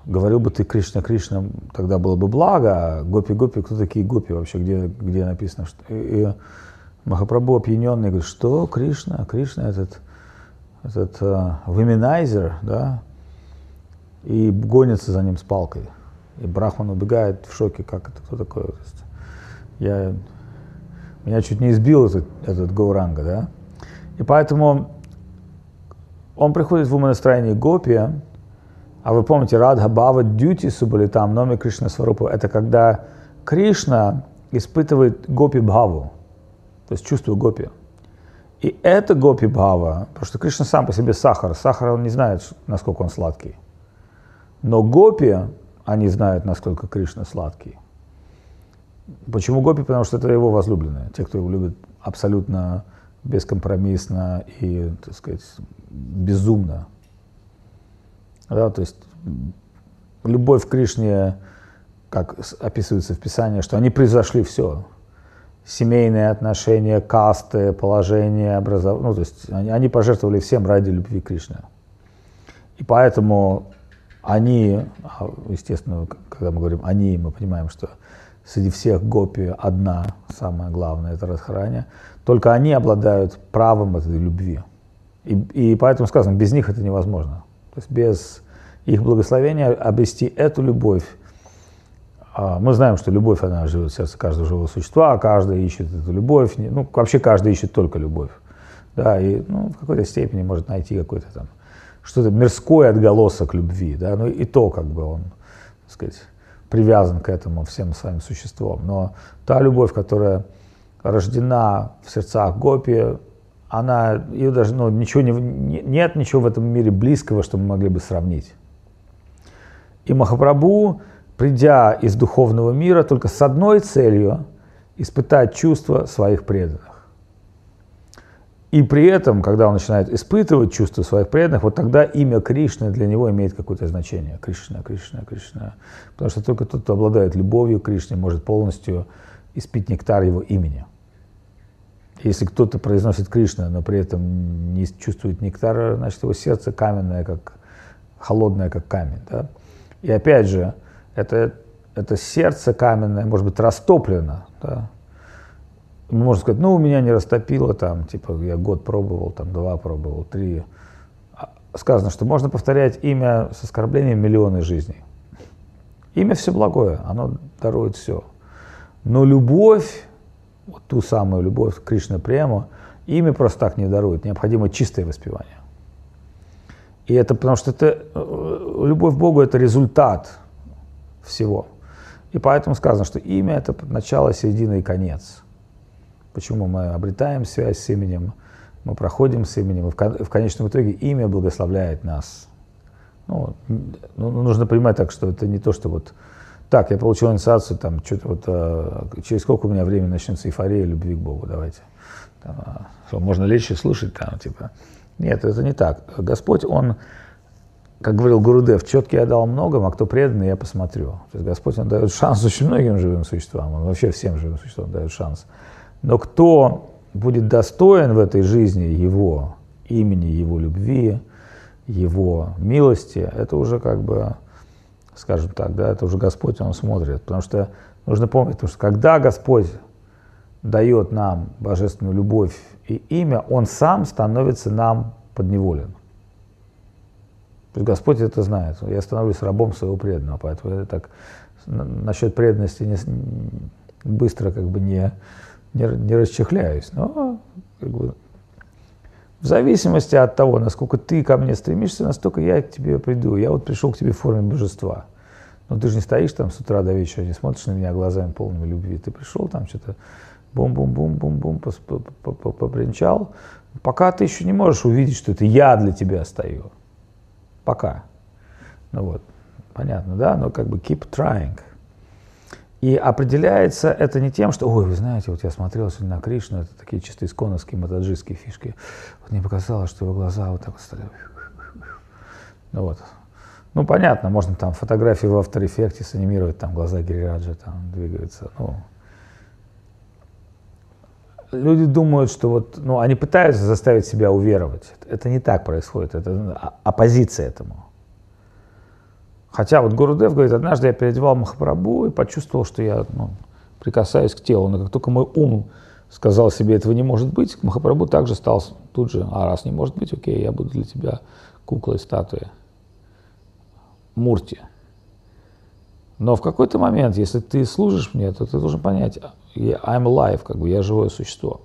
говорил бы ты Кришна Кришна, тогда было бы благо, а Гопи Гопи, кто такие Гопи вообще, где, где написано? Что... И, и Махапрабху опьяненный говорит, что Кришна, Кришна этот, этот uh, виминайзер, да, и гонится за ним с палкой. И Брахман убегает в шоке, как это, кто такой. Я, меня чуть не избил этот, этот Гауранга, да. И поэтому он приходит в умонастроение Гопи, а вы помните, Радха Бава Дьюти были там, Номи Кришна Сварупа, это когда Кришна испытывает Гопи Бхаву, то есть чувство Гопи. И это Гопи Бхава, потому что Кришна сам по себе сахар, сахар он не знает, насколько он сладкий. Но Гопи, они знают, насколько Кришна сладкий. Почему Гопи? Потому что это его возлюбленные, те, кто его любит абсолютно бескомпромиссно и, так сказать, безумно. Да, то есть любовь к Кришне, как описывается в Писании, что они произошли все. Семейные отношения, касты, положение, образование. Ну, то есть они, они пожертвовали всем ради любви к Кришне. И поэтому они, а, естественно, когда мы говорим они, мы понимаем, что среди всех гопи одна, самая главная, это Радхарани, только они обладают правом этой любви. И, и поэтому сказано, без них это невозможно. То есть без их благословения обрести эту любовь. А, мы знаем, что любовь, она живет в сердце каждого живого существа, каждый ищет эту любовь, ну, вообще каждый ищет только любовь. Да, и ну, в какой-то степени может найти какой-то там что-то мирской отголосок любви, да, ну и то как бы он, так сказать, привязан к этому всем своим существом. Но та любовь, которая рождена в сердцах Гопи, она, ее даже, ну, ничего не, нет ничего в этом мире близкого, что мы могли бы сравнить. И Махапрабху, придя из духовного мира только с одной целью – испытать чувства своих преданных. И при этом, когда он начинает испытывать чувства своих преданных, вот тогда имя Кришны для него имеет какое-то значение. Кришна, Кришна, Кришна. Потому что только тот, кто обладает любовью к Кришне, может полностью испить нектар его имени. Если кто-то произносит Кришна, но при этом не чувствует нектара, значит его сердце каменное, как холодное, как камень. Да? И опять же, это, это сердце каменное может быть растоплено. Да? можно сказать, ну, у меня не растопило, там, типа, я год пробовал, там, два пробовал, три. А сказано, что можно повторять имя с оскорблением миллионы жизней. Имя все благое, оно дарует все. Но любовь, вот ту самую любовь Кришна прямо, имя просто так не дарует, необходимо чистое воспевание. И это потому что это, э, любовь к Богу – это результат всего. И поэтому сказано, что имя – это начало, середина и конец – почему мы обретаем связь с именем, мы проходим с именем, и в конечном итоге имя благословляет нас. Ну, ну, нужно понимать так, что это не то, что вот так, я получил инициацию, там, что-то вот, а, через сколько у меня времени начнется эйфория любви к Богу, давайте. Там, что, можно лечь и слушать, там, типа. Нет, это не так. Господь, Он, как говорил Гурудев, четкий я дал многим, а кто преданный, я посмотрю. То есть Господь, Он дает шанс очень многим живым существам, Он вообще всем живым существам дает шанс. Но кто будет достоин в этой жизни его имени, его любви, его милости, это уже как бы, скажем так, да, это уже Господь, Он смотрит. Потому что нужно помнить, потому что когда Господь дает нам божественную любовь и имя, Он сам становится нам подневолен. То есть Господь это знает. Я становлюсь рабом своего преданного, поэтому я так насчет преданности не, быстро как бы не, не, не расчехляюсь. Но как бы, в зависимости от того, насколько ты ко мне стремишься, настолько я к тебе приду. Я вот пришел к тебе в форме божества. Ну ты же не стоишь там с утра до вечера, не смотришь на меня глазами полными любви. Ты пришел там что-то бум-бум-бум-бум-бум попринчал. Пока ты еще не можешь увидеть, что это я для тебя стою. Пока. Ну вот, понятно, да? Но как бы keep trying. И определяется это не тем, что, ой, вы знаете, вот я смотрел сегодня на Кришну, это такие чисто исконовские матаджистские фишки. Вот мне показалось, что его глаза вот так вот стали. [SNIFFS] Ну вот. Ну, понятно, можно там фотографии в After Effects санимировать, там глаза Гирираджа там двигаются. Ну, люди думают, что вот, ну, они пытаются заставить себя уверовать. Это не так происходит, это оппозиция этому. Хотя вот Гурудев говорит, однажды я переодевал Махапрабху и почувствовал, что я ну, прикасаюсь к телу. Но как только мой ум сказал себе, этого не может быть, Махапрабху также стал тут же, а раз не может быть, окей, я буду для тебя куклой, статуей. Мурти. Но в какой-то момент, если ты служишь мне, то ты должен понять, I'm alive, как бы я живое существо.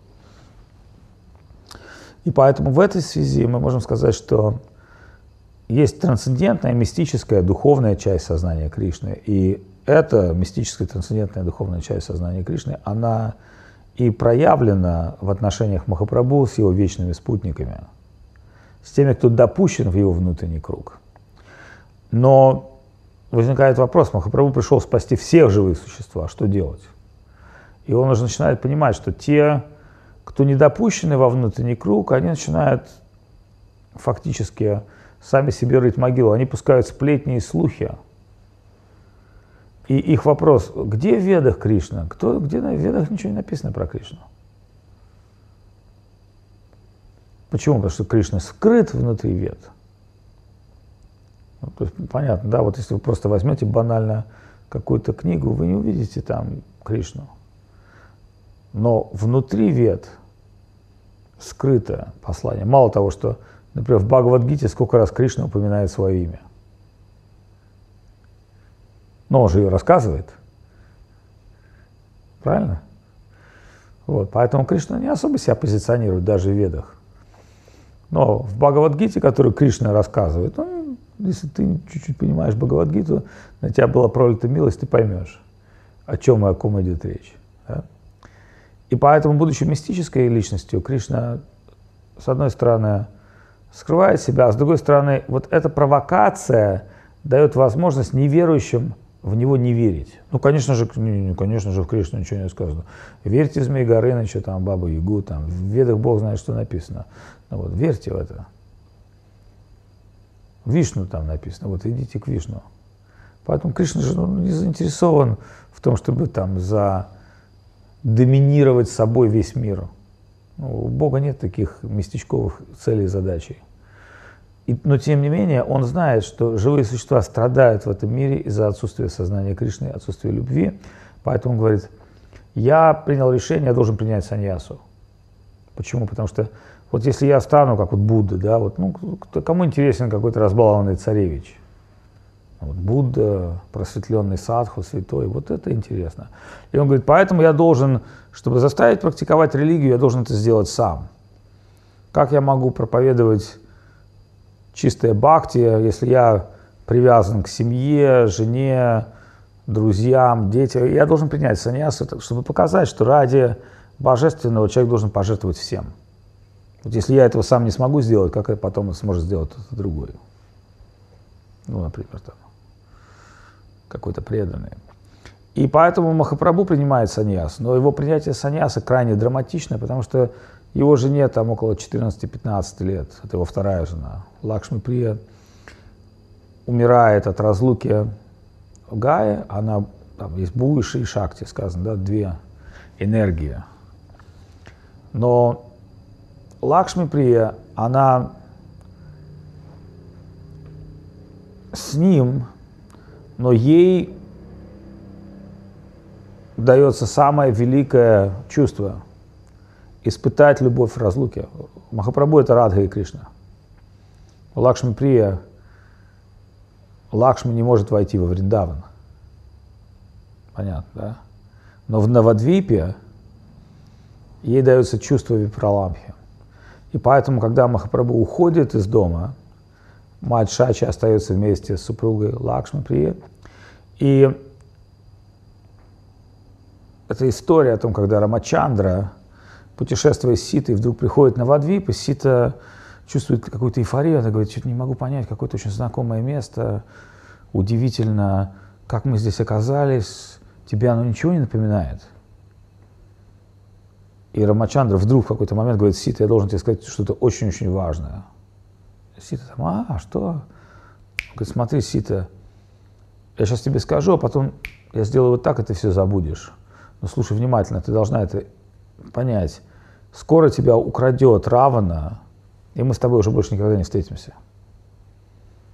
И поэтому в этой связи мы можем сказать, что есть трансцендентная, мистическая, духовная часть сознания Кришны. И эта мистическая, трансцендентная, духовная часть сознания Кришны, она и проявлена в отношениях Махапрабху с его вечными спутниками, с теми, кто допущен в его внутренний круг. Но возникает вопрос, Махапрабху пришел спасти всех живых существ, а что делать? И он уже начинает понимать, что те, кто не допущены во внутренний круг, они начинают фактически сами себе рыть могилу. Они пускают сплетни и слухи. И их вопрос, где в ведах Кришна? Кто, где на ведах ничего не написано про Кришну? Почему? Потому что Кришна скрыт внутри вед. Ну, понятно, да, вот если вы просто возьмете банально какую-то книгу, вы не увидите там Кришну. Но внутри вед скрыто послание. Мало того, что Например, в Бхагавадгите сколько раз Кришна упоминает свое имя. Но он же ее рассказывает. Правильно? Вот, поэтому Кришна не особо себя позиционирует даже в ведах. Но в Бхагавадгите, который Кришна рассказывает, ну, если ты чуть-чуть понимаешь Бхагавадгиту, на тебя была пролита милость, ты поймешь, о чем и о ком идет речь. Да? И поэтому, будучи мистической личностью, Кришна, с одной стороны, скрывает себя, а с другой стороны, вот эта провокация дает возможность неверующим в него не верить. Ну, конечно же, конечно же, в Кришну ничего не сказано. Верьте в Змей Горыныча, там, Бабу Ягу, там, в Ведах Бог знает, что написано. Ну, вот, верьте в это. Вишну там написано, вот идите к Вишну. Поэтому Кришна же ну, не заинтересован в том, чтобы там за доминировать собой весь мир. Ну, у Бога нет таких местечковых целей и задачей. И, но тем не менее, он знает, что живые существа страдают в этом мире из-за отсутствия сознания Кришны, отсутствия любви. Поэтому он говорит, я принял решение, я должен принять саньясу. Почему? Потому что вот если я стану, как вот Будда, да, вот, ну, кому интересен какой-то разбалованный царевич? Вот Будда, просветленный садху, святой, вот это интересно. И он говорит, поэтому я должен, чтобы заставить практиковать религию, я должен это сделать сам. Как я могу проповедовать чистое бхакти, если я привязан к семье, жене, друзьям, детям? Я должен принять саньясу, чтобы показать, что ради божественного человек должен пожертвовать всем. Вот если я этого сам не смогу сделать, как это потом сможет сделать кто-то другой? Ну, например, так какой-то преданный. И поэтому Махапрабху принимает саньяс. Но его принятие саньяса крайне драматичное, потому что его жене там около 14-15 лет. Это его вторая жена. Лакшми Прия умирает от разлуки Гая. Она, там есть Буиши и Шакти, сказано, да, две энергии. Но Лакшми Прия, она с ним но ей дается самое великое чувство – испытать любовь в разлуке. Махапрабху – это Радха и Кришна. Лакшми Прия, Лакшми не может войти во Вриндаван. Понятно, да? Но в Навадвипе ей дается чувство випраламхи. И поэтому, когда Махапрабху уходит из дома, мать Шачи остается вместе с супругой Лакшми Прия, И это история о том, когда Рамачандра, путешествуя с Ситой, вдруг приходит на Вадвип, и Сита чувствует какую-то эйфорию, она говорит, что-то не могу понять, какое-то очень знакомое место, удивительно, как мы здесь оказались, тебе оно ничего не напоминает? И Рамачандра вдруг в какой-то момент говорит, Сита, я должен тебе сказать что-то очень-очень важное. Сита там, а, что? Он говорит, смотри, Сита, я сейчас тебе скажу, а потом я сделаю вот так, и ты все забудешь. Но слушай внимательно, ты должна это понять. Скоро тебя украдет Равана, и мы с тобой уже больше никогда не встретимся.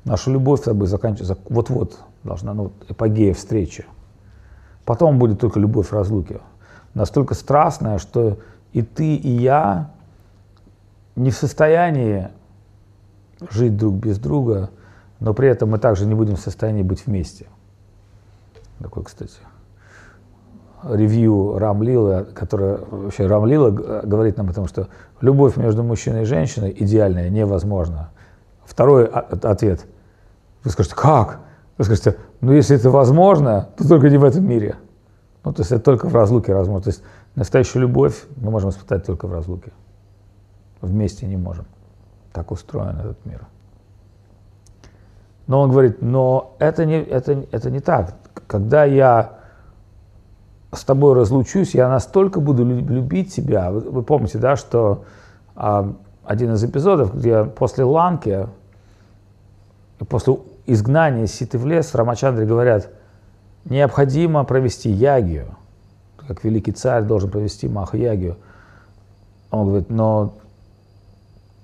Наша любовь с тобой заканчивается, вот-вот должна, ну, эпогея встречи. Потом будет только любовь разлуки. Настолько страстная, что и ты, и я не в состоянии жить друг без друга, но при этом мы также не будем в состоянии быть вместе. Такой, кстати, ревью Рамлила, которая вообще Рамлила говорит нам о том, что любовь между мужчиной и женщиной идеальная невозможна. Второй ответ. Вы скажете, как? Вы скажете, ну если это возможно, то только не в этом мире. Ну, то есть это только в разлуке возможно. То есть настоящую любовь мы можем испытать только в разлуке. Вместе не можем. Так устроен этот мир. Но он говорит, но это не, это, это не так. Когда я с тобой разлучусь, я настолько буду любить тебя. Вы, вы помните, да, что а, один из эпизодов, где после Ланки, после изгнания Ситы в лес, Рамачандре говорят, необходимо провести ягию, как великий царь должен провести Маха ягию. Он говорит, но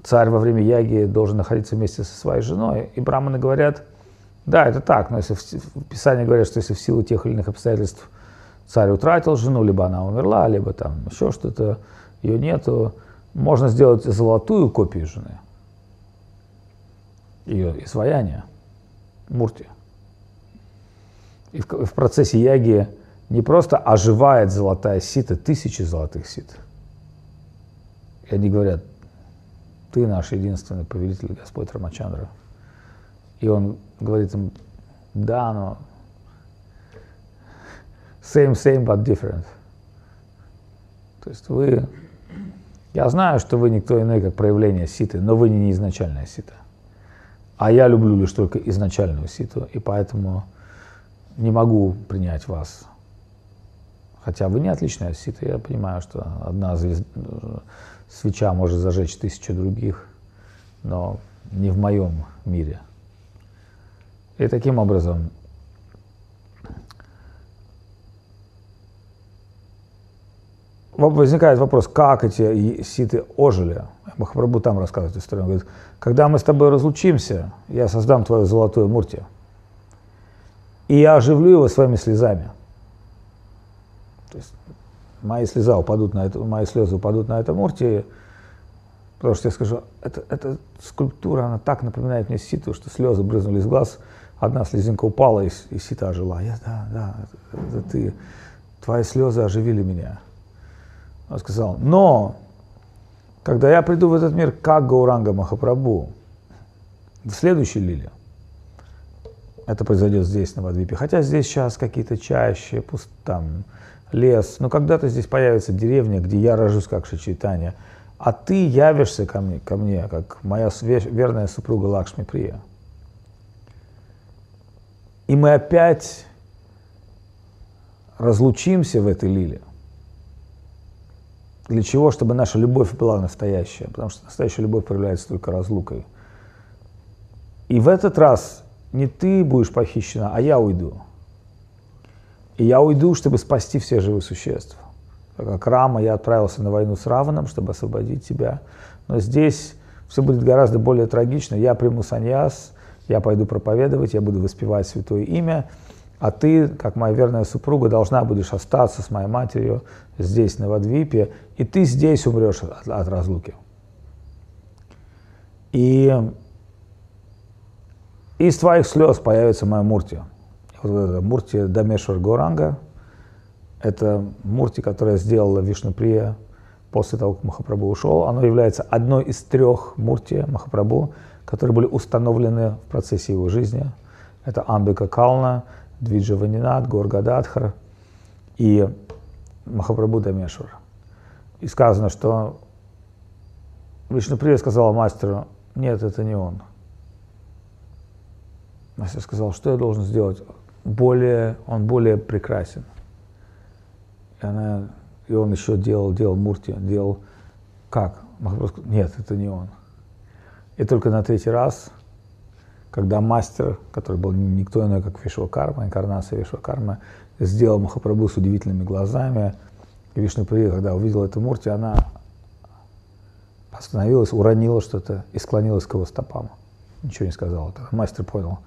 царь во время яги должен находиться вместе со своей женой. И браманы говорят, да, это так, но если в, в Писании говорят, что если в силу тех или иных обстоятельств царь утратил жену, либо она умерла, либо там еще что-то, ее нету, можно сделать золотую копию жены, ее изваяние, мурти. И в, в процессе яги не просто оживает золотая сита, тысячи золотых сит. И они говорят, ты наш единственный повелитель, Господь Рамачандра. И он говорит им, да, но same, same, but different. То есть вы, я знаю, что вы никто иной, как проявление ситы, но вы не изначальная сита. А я люблю лишь только изначальную ситу, и поэтому не могу принять вас. Хотя вы не отличная сита, я понимаю, что одна звезда, свеча может зажечь тысячу других, но не в моем мире. И таким образом возникает вопрос, как эти ситы ожили. Махапрабху там рассказывает историю. Он говорит, когда мы с тобой разлучимся, я создам твою золотую мурти, и я оживлю его своими слезами. То есть мои слезы упадут на это, мои слезы упадут на это мурти, потому что я скажу, это, эта скульптура, она так напоминает мне ситу, что слезы брызнули из глаз, одна слезинка упала, и, и сита ожила. Я, да, да, это, ты, твои слезы оживили меня. Он сказал, но когда я приду в этот мир как Гауранга Махапрабху, в следующей лиле, это произойдет здесь, на Вадвипе. Хотя здесь сейчас какие-то чаще, пуст, там, лес. Но когда-то здесь появится деревня, где я рожусь как Шичитания. А ты явишься ко мне, ко мне, как моя верная супруга Лакшми Прия. И мы опять разлучимся в этой лиле – для чего? Чтобы наша любовь была настоящая, потому что настоящая любовь проявляется только разлукой. И в этот раз не ты будешь похищена, а я уйду. И я уйду, чтобы спасти всех живых существ. Как Рама я отправился на войну с Раваном, чтобы освободить тебя. Но здесь все будет гораздо более трагично. Я приму саньяс, я пойду проповедовать, я буду воспевать святое имя, а ты, как моя верная супруга, должна будешь остаться с моей матерью здесь, на Вадвипе, и ты здесь умрешь от, от разлуки. И из твоих слез появится моя мурти. Мурти Дамешвар Горанга. Это мурти, которая сделала Вишнуприя после того, как Махапрабху ушел. Оно является одной из трех мурти Махапрабху, которые были установлены в процессе его жизни. Это Амбика Кална, Двиджаванинат, Горгададхар и Махапрабху Дамешвар. И сказано, что Вишнуприя сказала мастеру, нет, это не он. Мастер сказал, что я должен сделать? Более, он более прекрасен. И, она, и он еще делал, делал мурти, делал как? Нет, это не он. И только на третий раз, когда мастер, который был никто иной, как Вишвакарма, инкарнация Вишвакарма, сделал Махапрабху с удивительными глазами, и Вишнуприя, когда увидела эту мурти, она остановилась, уронила что-то и склонилась к его стопам. Ничего не сказала. Тогда мастер понял,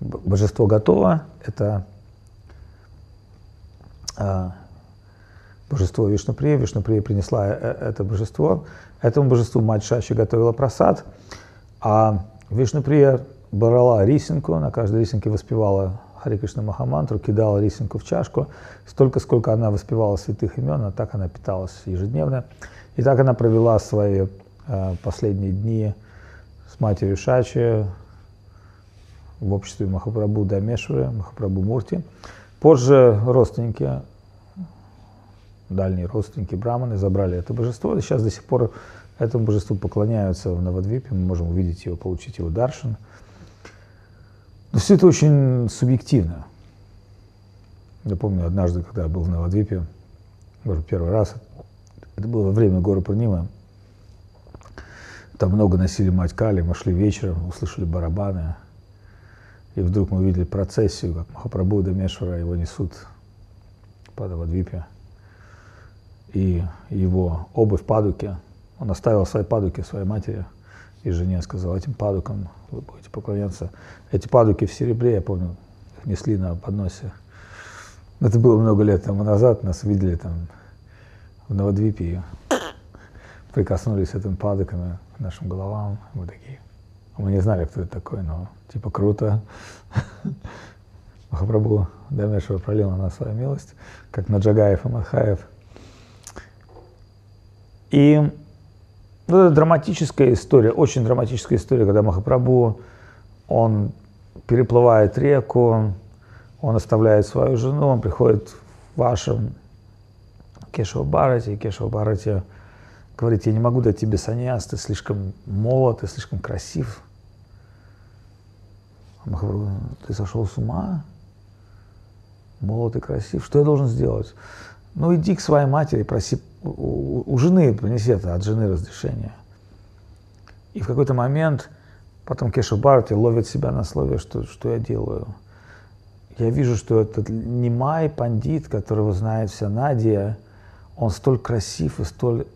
божество готово, это а, божество Вишнуприя. Вишнуприя принесла э, это божество. Этому божеству мать Шаши готовила просад, а Вишнуприя брала рисинку, на каждой рисинке воспевала Хари Кришна Махамантру, кидала рисинку в чашку. Столько, сколько она воспевала святых имен, а так она питалась ежедневно. И так она провела свои э, последние дни с матерью Шачи в обществе Махапрабху Дамешвы, Махапрабху Мурти. Позже родственники, дальние родственники Браманы забрали это божество, сейчас до сих пор этому божеству поклоняются в Навадвипе, мы можем увидеть его, получить его даршин. Но все это очень субъективно. Я помню однажды, когда я был в Навадвипе, может, первый раз, это было во время горы Пурнима. Там много носили мать Кали, мы шли вечером, услышали барабаны. И вдруг мы увидели процессию, как Махапрабху Дамешвара его несут по Давадвипе. И его обувь падуки, он оставил свои падуки своей матери и жене, сказал, этим падукам вы будете поклоняться. Эти падуки в серебре, я помню, их несли на подносе. Это было много лет тому назад, нас видели там в Новодвипе прикоснулись этим падоками к нашим головам. Мы такие. Мы не знали, кто это такой, но типа круто. [LAUGHS] Махапрабху Дамешева пролил на нас свою милость, как на Джагаев и Мадхаев. И ну, это драматическая история, очень драматическая история, когда Махапрабху, он переплывает реку, он оставляет свою жену, он приходит в вашем Кешева Барати, и Кешева Барати говорит, я не могу дать тебе саньяс, ты слишком молод, ты слишком красив. Махапрабху, ты сошел с ума? Молод и красив. Что я должен сделать? Ну, иди к своей матери, проси у, у жены, принеси это от жены разрешение. И в какой-то момент потом Кеша Барти ловит себя на слове, что, что я делаю. Я вижу, что этот Нимай пандит, которого знает вся Надя, он столь красив и столь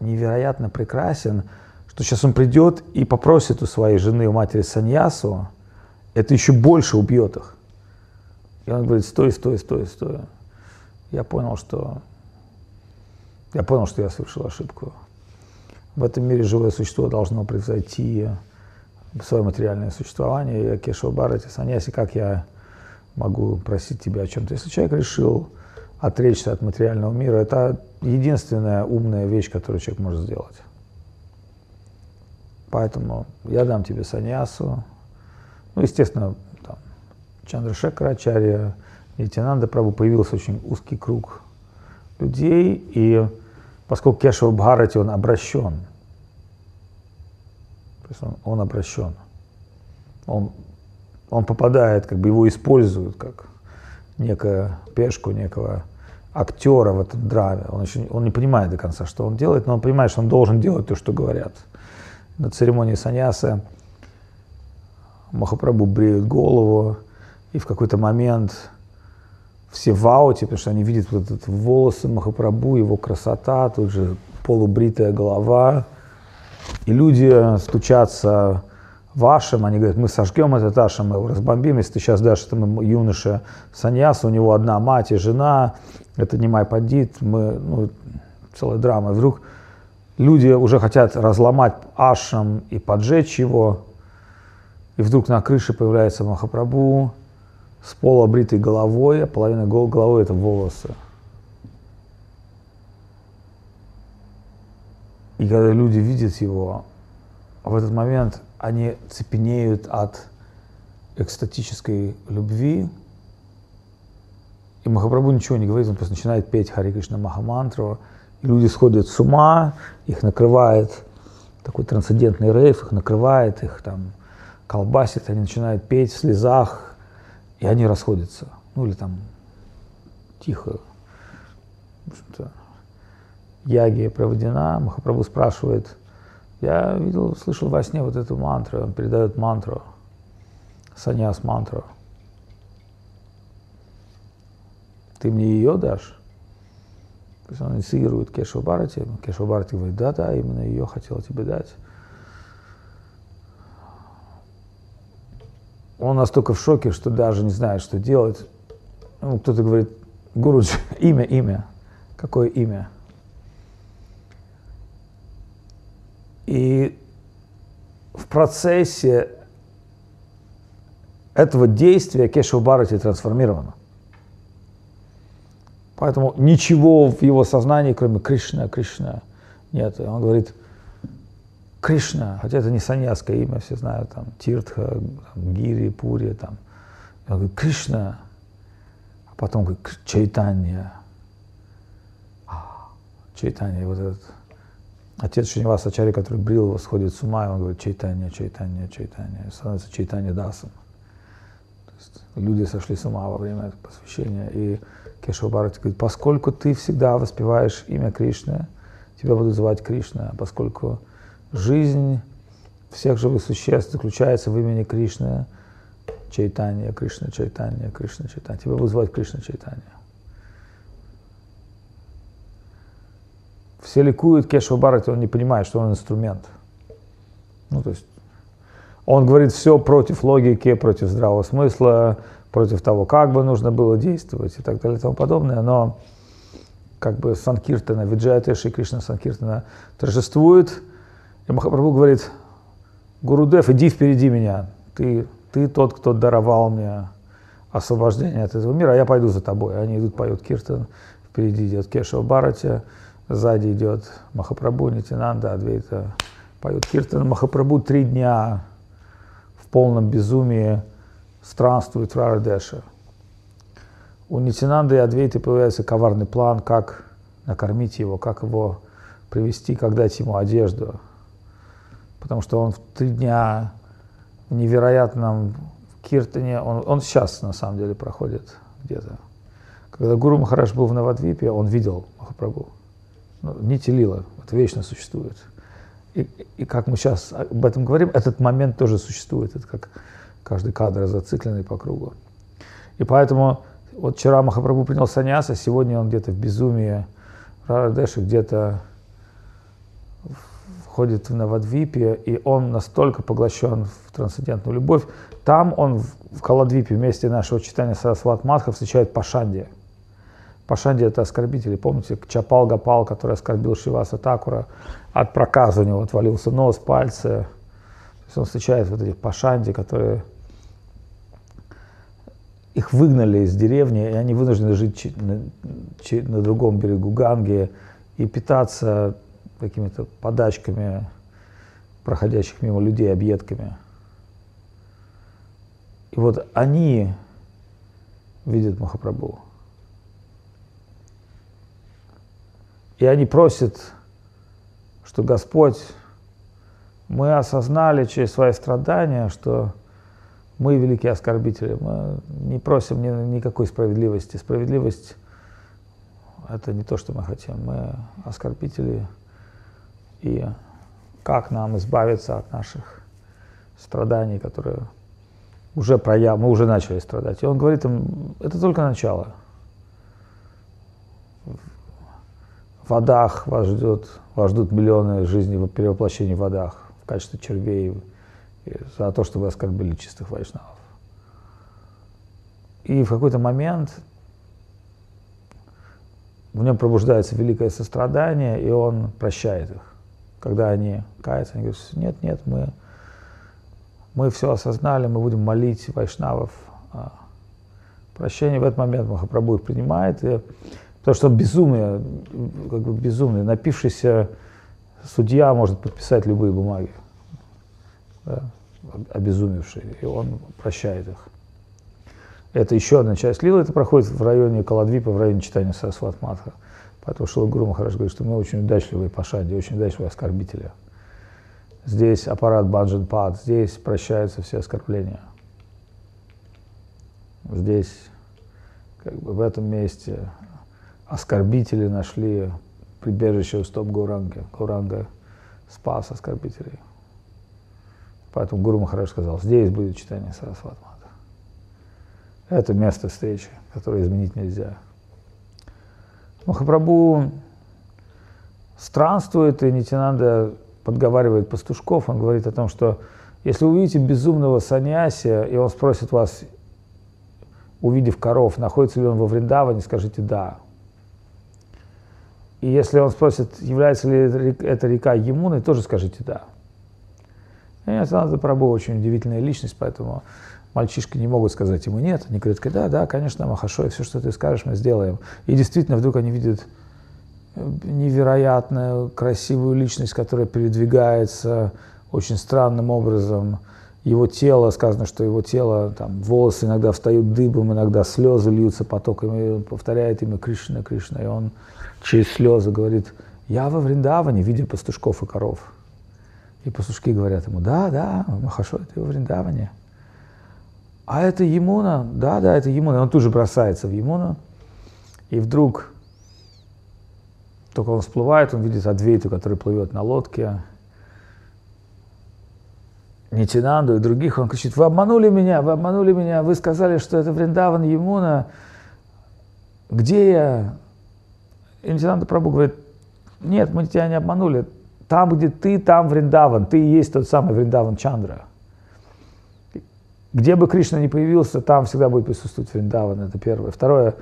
невероятно прекрасен, что сейчас он придет и попросит у своей жены, у матери Саньясу, это еще больше убьет их. И он говорит, стой, стой, стой, стой. Я понял, что я понял, что я совершил ошибку. В этом мире живое существо должно превзойти свое материальное существование. Я Кешо Барати, Саньяси, как я могу просить тебя о чем-то? Если человек решил отречься от материального мира. Это единственная умная вещь, которую человек может сделать. Поэтому я дам тебе саньясу. Ну, естественно, там, Чандрашекара Ачарья, Нитянанда Прабу появился очень узкий круг людей, и поскольку Кешава Бхарати, он обращен, то есть он, он обращен, он, он попадает, как бы его используют как некую пешку, некого актера в этом драме. Он, еще, он не понимает до конца, что он делает, но он понимает, что он должен делать то, что говорят. На церемонии саньяса Махапрабху бреют голову, и в какой-то момент все в ауте, потому что они видят вот этот волосы Махапрабху, его красота, тут же полубритая голова. И люди стучатся вашим, они говорят, мы сожгем этот ашам, мы его разбомбим, если ты сейчас дашь этому юноше саньяс, у него одна мать и жена, это не мой пандит, мы, ну, целая драма. И вдруг люди уже хотят разломать ашам и поджечь его, и вдруг на крыше появляется Махапрабху с полуобритой головой, а половина головы это волосы. И когда люди видят его, в этот момент они цепенеют от экстатической любви, И Махапрабху ничего не говорит, он просто начинает петь Хари Кришна Махамантру, и люди сходят с ума, их накрывает такой трансцендентный рейв, их накрывает, их там колбасит, они начинают петь в слезах, и они расходятся. Ну или там тихо. Яги проведена, Махапрабху спрашивает, я видел, слышал во сне вот эту мантру, он передает мантру, саньяс мантру. Ты мне ее дашь? То есть он инициирует Кешва Барати. Кешва Барати говорит, да, да, именно ее хотел тебе дать. Он настолько в шоке, что даже не знает, что делать. Ну, кто-то говорит, Гуруджи, [LAUGHS] имя, имя. Какое имя? И в процессе этого действия Кешва Барати трансформировано. Поэтому ничего в его сознании, кроме Кришна, Кришна, нет. Он говорит, Кришна, хотя это не саньяское имя, все знают, там, Тиртха, там, Гири, Пури, там. Он говорит, Кришна, а потом говорит, Чайтанья. Чайтанья, вот этот отец Шиниваса Ачари, который брил его, сходит с ума, и он говорит, Чайтанья, Чайтанья, Чайтанья, становится Чайтанья Дасом. Люди сошли с ума во время этого посвящения, и Кешава Бхарати говорит, поскольку ты всегда воспеваешь имя Кришны, тебя будут звать Кришна, поскольку жизнь всех живых существ заключается в имени Кришны, Чайтанья, Кришна, Чайтанья, Кришна, Чайтанья. Тебя звать Кришна, Чайтанья. Все ликуют Кешава Бхарати, он не понимает, что он инструмент. Ну, то есть он говорит все против логики, против здравого смысла, против того, как бы нужно было действовать и так далее и тому подобное, но как бы Санкиртана, Виджая Шри Кришна Санкиртана торжествует, и Махапрабху говорит, Гурудев, иди впереди меня, ты, ты тот, кто даровал мне освобождение от этого мира, а я пойду за тобой. Они идут, поют Киртан, впереди идет Кешава Барати, сзади идет Махапрабху, Нитинанда, Адвейта, поют Киртан. Махапрабху три дня в полном безумии странствует в Рарадеше. У Нитинанды и Адвейты появляется коварный план, как накормить его, как его привести, как дать ему одежду. Потому что он в три дня в невероятном Киртане, он, он сейчас на самом деле проходит где-то. Когда Гуру Махараш был в Навадвипе, он видел Махапрабху. Ну, нити лила, это вечно существует. И, и как мы сейчас об этом говорим, этот момент тоже существует. Это как каждый кадр зацикленный по кругу. И поэтому вот вчера Махапрабху принял саньяса, сегодня он где-то в безумии, Рарадеши где-то входит в Навадвипе, и он настолько поглощен в трансцендентную любовь. Там он в Каладвипе вместе нашего читания Сарасват Мадха встречает Пашанди. Пашанди это оскорбители. Помните, Чапал Гапал, который оскорбил Шиваса Такура, от проказа у него отвалился нос, пальцы. То есть он встречает вот этих Пашанди, которые их выгнали из деревни, и они вынуждены жить на, на другом берегу Ганги и питаться какими-то подачками проходящих мимо людей, объедками. И вот они видят Махапрабху. И они просят, что Господь, мы осознали через свои страдания, что мы великие оскорбители, мы не просим ни, никакой справедливости. Справедливость – это не то, что мы хотим. Мы оскорбители. И как нам избавиться от наших страданий, которые уже прояв... мы уже начали страдать. И он говорит им, это только начало. В водах вас, ждет, вас ждут миллионы жизней перевоплощений в водах в качестве червей, за то, что вы оскорбили чистых вайшнавов. И в какой-то момент в нем пробуждается великое сострадание, и он прощает их. Когда они каются, они говорят, нет, нет, мы, мы все осознали, мы будем молить вайшнавов о прощении. В этот момент Махапрабху их принимает, и, потому что безумие, как бы безумный, напившийся судья может подписать любые бумаги. Да обезумевшие, и он прощает их. Это еще одна часть лила, это проходит в районе Каладвипа, в районе читания Сарасват Матха. Поэтому Шила Гуру Махараш говорит, что мы очень удачливые пашади, очень удачливые оскорбители. Здесь аппарат Банджан Пад, здесь прощаются все оскорбления. Здесь, как бы в этом месте, оскорбители нашли прибежище у стоп Гауранги. Гауранга спас оскорбителей. Поэтому Гуру Махараш сказал, здесь будет читание Сарасват Мата. Это место встречи, которое изменить нельзя. Махапрабху странствует, и Нитянанда подговаривает пастушков. Он говорит о том, что если вы увидите безумного саньясия, и он спросит вас, увидев коров, находится ли он во Вриндаване, скажите «да». И если он спросит, является ли эта река Емуной, тоже скажите «да». И Нитянанда Прабhu очень удивительная личность, поэтому мальчишки не могут сказать ему нет. Они говорят, да, да, конечно, Махашой, все, что ты скажешь, мы сделаем. И действительно, вдруг они видят э, невероятную, красивую личность, которая передвигается очень странным образом. Его тело, сказано, что его тело, там, волосы иногда встают дыбом, иногда слезы льются потоками, и он повторяет имя Кришна, Кришна, и он через слезы говорит, я во Вриндаване, видя пастушков и коров. И пастушки говорят ему, да, да, Махашой, ты во Вриндаване. А это Емуна, да, да, это Емуна. Он тут же бросается в Емуну, и вдруг только он всплывает, он видит Адвейту, который плывет на лодке, Нитинанду и других, он кричит, вы обманули меня, вы обманули меня, вы сказали, что это Вриндаван Емуна, где я? И Нитинанда Прабу говорит, нет, мы тебя не обманули, там, где ты, там Вриндаван, ты и есть тот самый Вриндаван Чандра. Где бы Кришна не появился, там всегда будет присутствовать Вриндаван, это первое. Второе,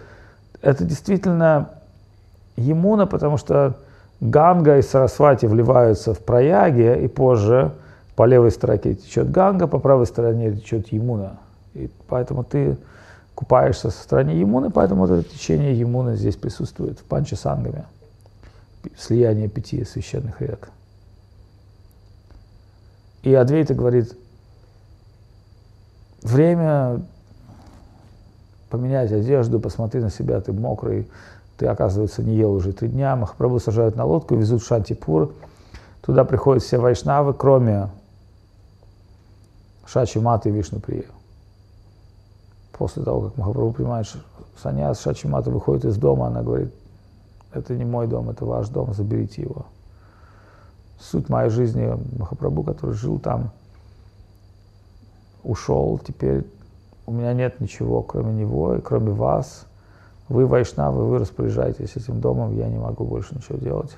это действительно Емуна, потому что Ганга и Сарасвати вливаются в Праяге, и позже по левой стороне течет Ганга, по правой стороне течет Емуна. И поэтому ты купаешься со стороны Емуны, поэтому это течение Емуны здесь присутствует в Панча Сангаме, слияние пяти священных рек. И Адвейта говорит, Время поменять одежду, посмотри на себя, ты мокрый, ты, оказывается, не ел уже три дня. Махапрабху сажают на лодку, везут в Шантипур. Туда приходят все вайшнавы, кроме Шачи Маты и Вишну Прия. После того, как Махапрабху принимает саньяс, Шачи Мата выходит из дома, она говорит, это не мой дом, это ваш дом, заберите его. Суть моей жизни Махапрабху, который жил там, ушел, теперь у меня нет ничего, кроме него и кроме вас. Вы вайшнавы, вы распоряжаетесь этим домом, я не могу больше ничего делать.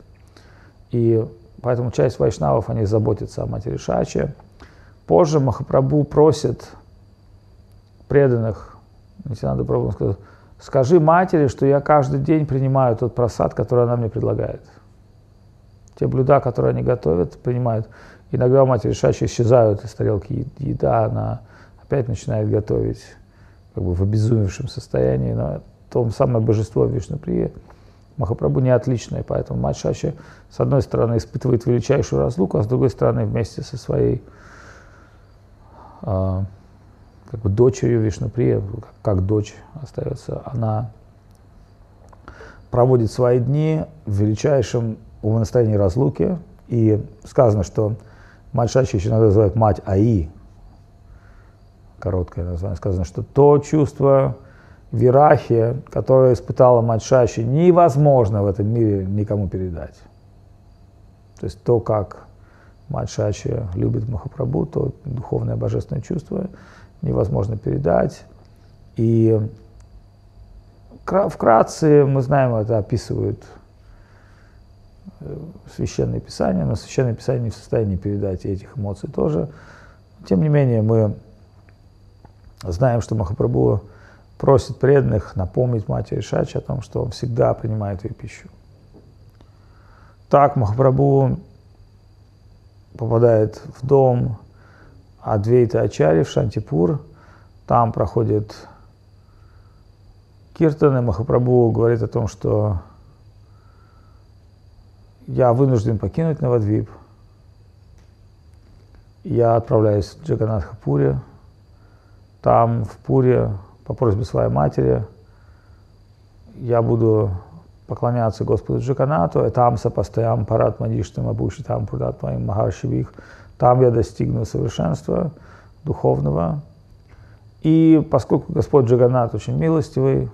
И поэтому часть вайшнавов, они заботятся о матери Шачи. Позже Махапрабху просит преданных, Нитянанда Прабху сказал, скажи матери, что я каждый день принимаю тот просад, который она мне предлагает. Те блюда, которые они готовят, принимают. Иногда матери Шачи исчезают из тарелки еда, она опять начинает готовить как бы в обезумевшем состоянии, но то самое божество Вишнуприя Махапрабху не отличное, поэтому мать Шачи с одной стороны испытывает величайшую разлуку, а с другой стороны вместе со своей э, как бы дочерью Вишнуприя, как, как дочь остается, она проводит свои дни в величайшем умонастроении разлуки, и сказано, что Мать Шачи еще иногда называют мать Аи, короткое название, сказано, что то чувство вирахи, которое испытала мать Шачи, невозможно в этом мире никому передать. То есть то, как мать Шачи любит Махапрабху, то духовное божественное чувство невозможно передать. И вкратце мы знаем, это описывают священное писание, но священное писание не в состоянии передать этих эмоций тоже. Тем не менее, мы знаем, что Махапрабху просит преданных напомнить матери Шачи о том, что он всегда принимает ее пищу. Так Махапрабху попадает в дом Адвейта Ачари в Шантипур. Там проходит киртан, и Махапрабху говорит о том, что я вынужден покинуть Навадвип. Я отправляюсь в Джаганатха Пуре. Там, в Пуре, по просьбе своей матери я буду поклоняться Господу Джаканату, и там сопостоям парат мадиштам абуши, там пудат моим махаршивих, там я достигну совершенства духовного. И поскольку Господь Джаганат очень милостивый,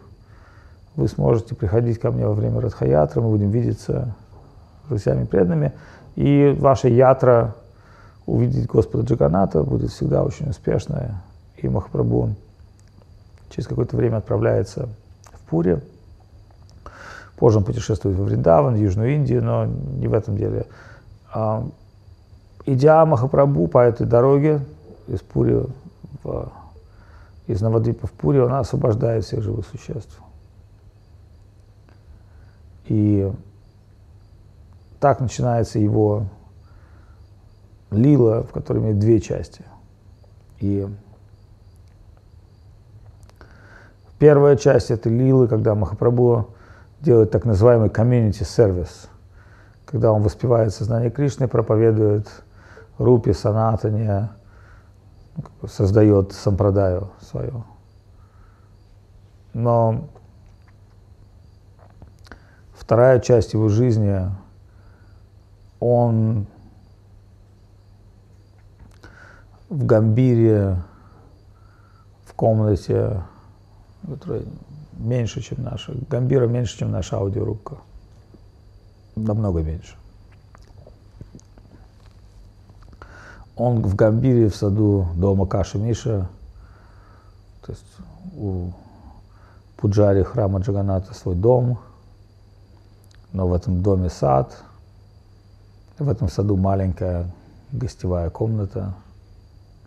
вы сможете приходить ко мне во время Радхаятры, мы будем видеться друзьями преданными, и ваша ятра увидеть Господа Джаганата будет всегда очень успешная. И Махапрабху через какое-то время отправляется в Пури. Позже он путешествует во Вриндаван, Южную Индию, но не в этом деле. А, идя Махапрабху по этой дороге из Пури в, из Навадвипа в Пури, он освобождает всех живых существ. И так начинается его лила, в которой имеет две части. И первая часть этой лилы, когда Махапрабху делает так называемый community service, когда он воспевает сознание Кришны, проповедует Рупи, Санатане, создает сампрадаю свою. Но вторая часть его жизни, он в Гамбире, в комнате, которая меньше, чем наша. Гамбира меньше, чем наша аудиорубка. Намного меньше. Он в Гамбире, в саду дома Каши Миша, то есть у Пуджари храма Джаганата свой дом, но в этом доме сад, в этом саду маленькая гостевая комната,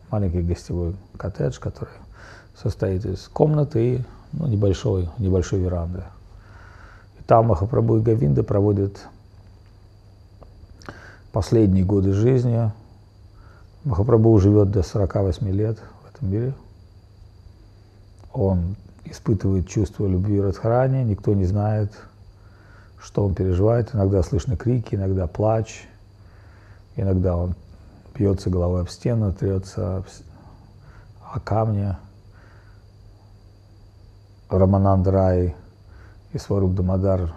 маленький гостевой коттедж, который состоит из комнаты и ну, небольшой, небольшой веранды. И там Махапрабху и Гавинда проводят последние годы жизни. Махапрабху живет до 48 лет в этом мире. Он испытывает чувство любви Радхарани, никто не знает, что он переживает. Иногда слышно крики, иногда плач, иногда он бьется головой об стену, трется о камни. Рамананд Рай и Сваруб Дамадар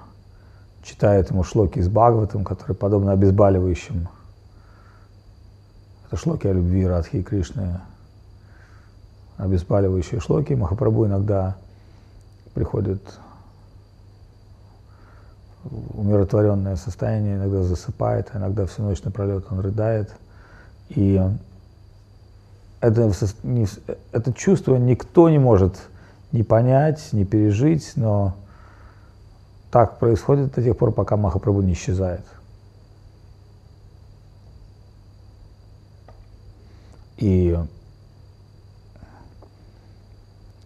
читает ему шлоки из Бхагаватам, которые подобны обезболивающим. Это шлоки о любви Радхи и Кришны, обезболивающие шлоки. Махапрабху иногда приходит умиротворенное состояние, иногда засыпает, а иногда всю ночь напролет он рыдает. И это, это чувство никто не может не понять, не пережить, но так происходит до тех пор, пока Махапрабху не исчезает. И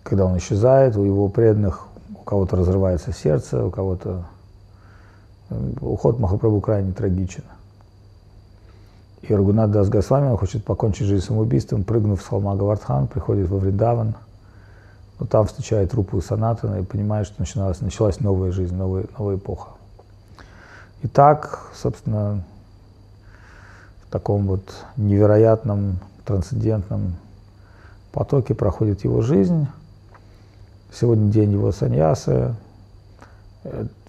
когда он исчезает, у его преданных, у кого-то разрывается сердце, у кого-то уход Махапрабху крайне трагичен. И Рагунат Дас Госвами, хочет покончить жизнь самоубийством, прыгнув с холма Гавардхан, приходит во Вриндаван – но там встречает трупы Санатана и понимает, что начиналась, началась новая жизнь, новая, новая эпоха. И так, собственно, в таком вот невероятном, трансцендентном потоке проходит его жизнь. Сегодня день его саньясы.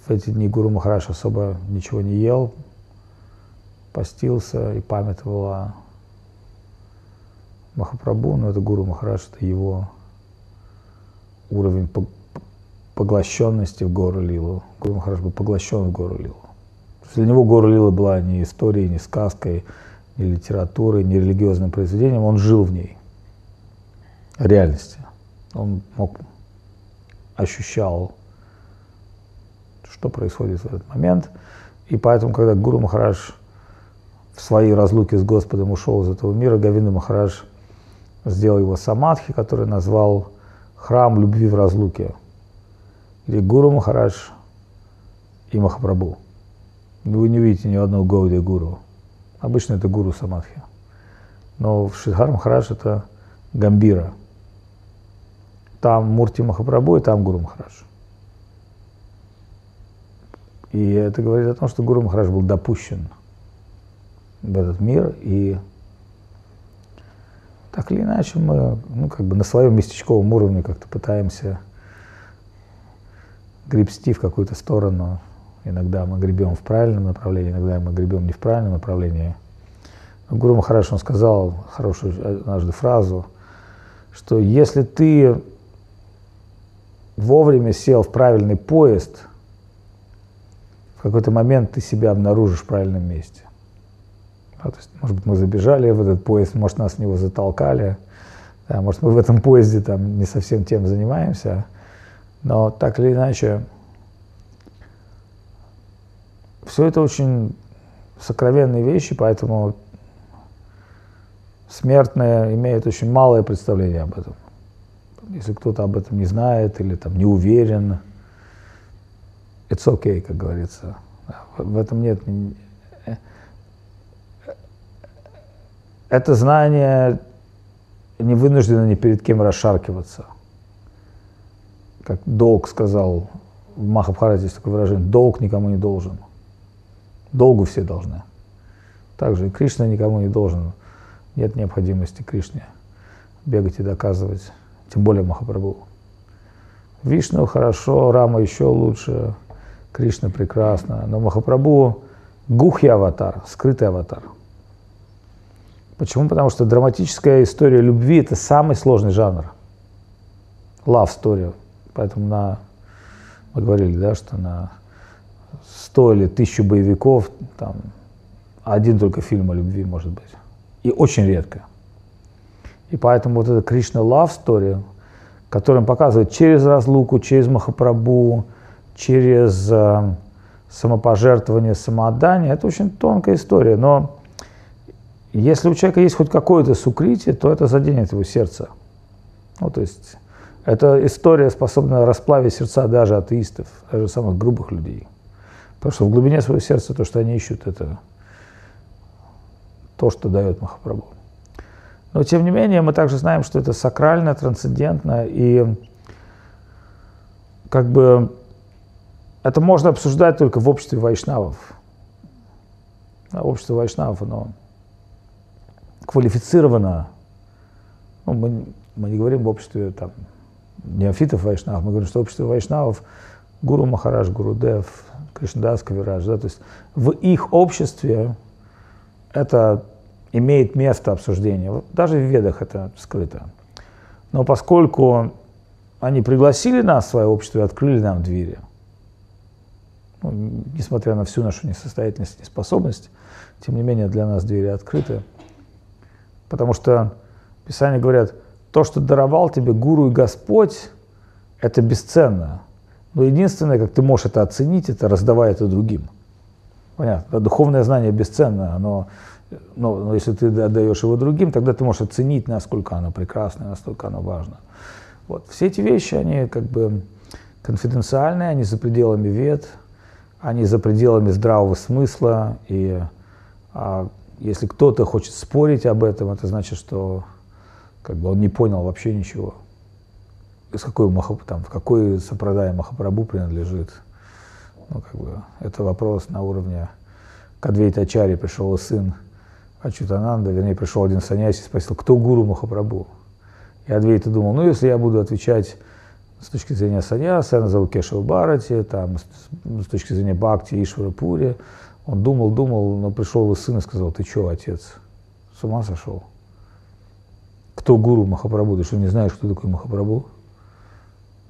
В эти дни Гуру Махараш особо ничего не ел, постился и памятовал о Махапрабху, но это Гуру Махараш, это его уровень поглощенности в гору Лилу. Гуру Махарадж был поглощен в гору Лилу. Для него гора Лила была не историей, не сказкой, не литературой, не религиозным произведением, он жил в ней, реальности. Он мог, ощущал, что происходит в этот момент. И поэтому, когда Гуру Махарадж в своей разлуке с Господом ушел из этого мира, Гавинда Махарадж сделал его самадхи, который назвал храм любви в разлуке, или Гуру Махарадж и Махапрабху. Вы не видите ни одного Гауди Гуру. Обычно это Гуру Самадхи. Но в Шидхар Махарадж это Гамбира. Там Мурти Махапрабху и там Гуру Махарадж. И это говорит о том, что Гуру Махарадж был допущен в этот мир и так или иначе мы ну, как бы на своем местечковом уровне как-то пытаемся гребсти в какую-то сторону. Иногда мы гребем в правильном направлении, иногда мы гребем не в правильном направлении. Но Гуру Махараш, он сказал хорошую однажды фразу, что если ты вовремя сел в правильный поезд, какой-то момент ты себя обнаружишь в правильном месте. Да, то есть, может быть, мы забежали в этот поезд, может, нас в него затолкали, да, может, мы в этом поезде там не совсем тем занимаемся, но так или иначе, все это очень сокровенные вещи, поэтому смертные имеют очень малое представление об этом. Если кто-то об этом не знает или там не уверен, it's okay, как говорится. В этом нет это знание не вынуждено ни перед кем расшаркиваться. Как долг сказал в Махабхарате, есть такое выражение, долг никому не должен. Долгу все должны. Также и Кришна никому не должен. Нет необходимости Кришне бегать и доказывать, тем более Махапрабху. Вишну хорошо, Рама еще лучше, Кришна прекрасно, но Махапрабху гухи аватар, скрытый аватар – Почему? Потому что драматическая история любви – это самый сложный жанр. Love story. Поэтому на, мы говорили, да, что на 100 или 1000 боевиков там один только фильм о любви может быть. И очень редко. И поэтому вот эта Кришна Love Story, которая показывает через разлуку, через Махапрабху, через э, самопожертвование, самоотдание, это очень тонкая история. Но если у человека есть хоть какое-то сукритие, то это заденет его сердце. Ну, то есть эта история способна расплавить сердца даже атеистов, даже самых грубых людей. Потому что в глубине своего сердца то, что они ищут, это то, что дает Махапрабху. Но тем не менее, мы также знаем, что это сакрально, трансцендентно, и как бы это можно обсуждать только в обществе вайшнавов. Общество вайшнавов, оно квалифицированно, ну, мы, мы не говорим в обществе там, неофитов вайшнавов, мы говорим, что общество вайшнавов Гуру Махараш, Гуру Дев, Кришнадас Кавирадж, да, то есть в их обществе это имеет место обсуждения. Даже в ведах это скрыто. Но поскольку они пригласили нас в свое общество и открыли нам двери, ну, несмотря на всю нашу несостоятельность, неспособность, тем не менее для нас двери открыты – Потому что Писания говорят, то, что даровал тебе Гуру и Господь, это бесценно. Но единственное, как ты можешь это оценить, это раздавая это другим. Понятно. Духовное знание бесценно, оно, но, но если ты отдаешь его другим, тогда ты можешь оценить, насколько оно прекрасно, насколько оно важно. Вот. Все эти вещи, они как бы конфиденциальные, они за пределами вет, они за пределами здравого смысла, и а, если кто-то хочет спорить об этом, это значит, что как бы он не понял вообще ничего. Из какой Махап, там, в какой Сапрадай Махапрабху принадлежит. Ну, как бы, это вопрос на уровне Кадвейта Ачари пришел сын Ачутананда, вернее, пришел один саньяси и спросил, кто гуру Махапрабху? И Адвейта думал, ну, если я буду отвечать с точки зрения саньяса, я назову Кешава Барати, там, с, с точки зрения Бхакти, Ишвара Пури, он думал, думал, но пришел его сын и сказал, ты что, отец, с ума сошел? Кто гуру Махапрабху? Ты что, не знаешь, кто такой Махапрабху?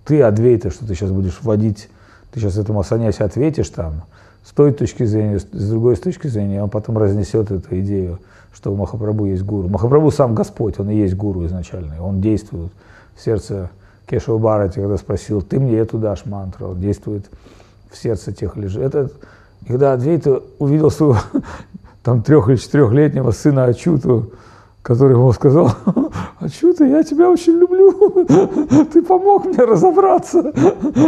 Ты, Адвейта, что ты сейчас будешь вводить, ты сейчас этому санясе ответишь там, с той точки зрения, с другой точки зрения, он потом разнесет эту идею, что у Махапрабху есть гуру. Махапрабху сам Господь, он и есть гуру изначальный, он действует в сердце Кешава Барати, когда спросил, ты мне эту дашь мантру, он действует в сердце тех лежит. Это когда Адвейта увидел своего [LAUGHS] там трех- или четырехлетнего сына Ачуту, который ему сказал, [LAUGHS] Ачута, я тебя очень люблю, [LAUGHS] ты помог мне разобраться.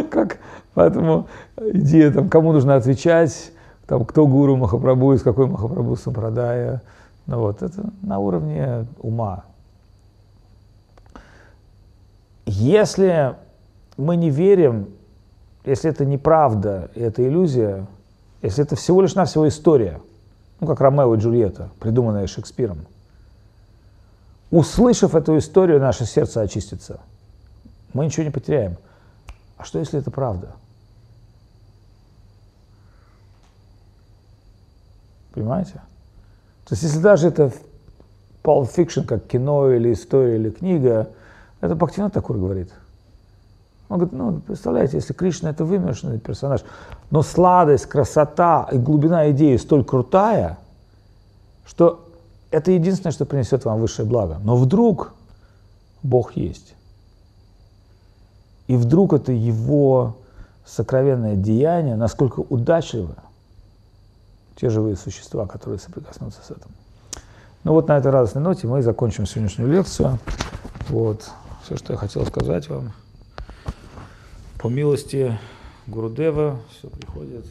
Как, поэтому идея, там, кому нужно отвечать, там, кто гуру Махапрабху, из какой Махапрабху Сампрадая, ну вот, это на уровне ума. Если мы не верим, если это неправда, это иллюзия, если это всего лишь навсего история, ну, как Ромео и Джульетта, придуманная Шекспиром, услышав эту историю, наше сердце очистится. Мы ничего не потеряем. А что, если это правда? Понимаете? То есть, если даже это Pulp Fiction, как кино или история или книга, это Бхактивинат Такур говорит. Он говорит, ну, представляете, если Кришна это вымышленный персонаж, но сладость, красота и глубина идеи столь крутая, что это единственное, что принесет вам высшее благо. Но вдруг Бог есть. И вдруг это его сокровенное деяние, насколько удачливо те живые существа, которые соприкоснутся с этим. Ну вот на этой радостной ноте мы закончим сегодняшнюю лекцию. Вот все, что я хотел сказать вам. По милости Гурудева все приходит.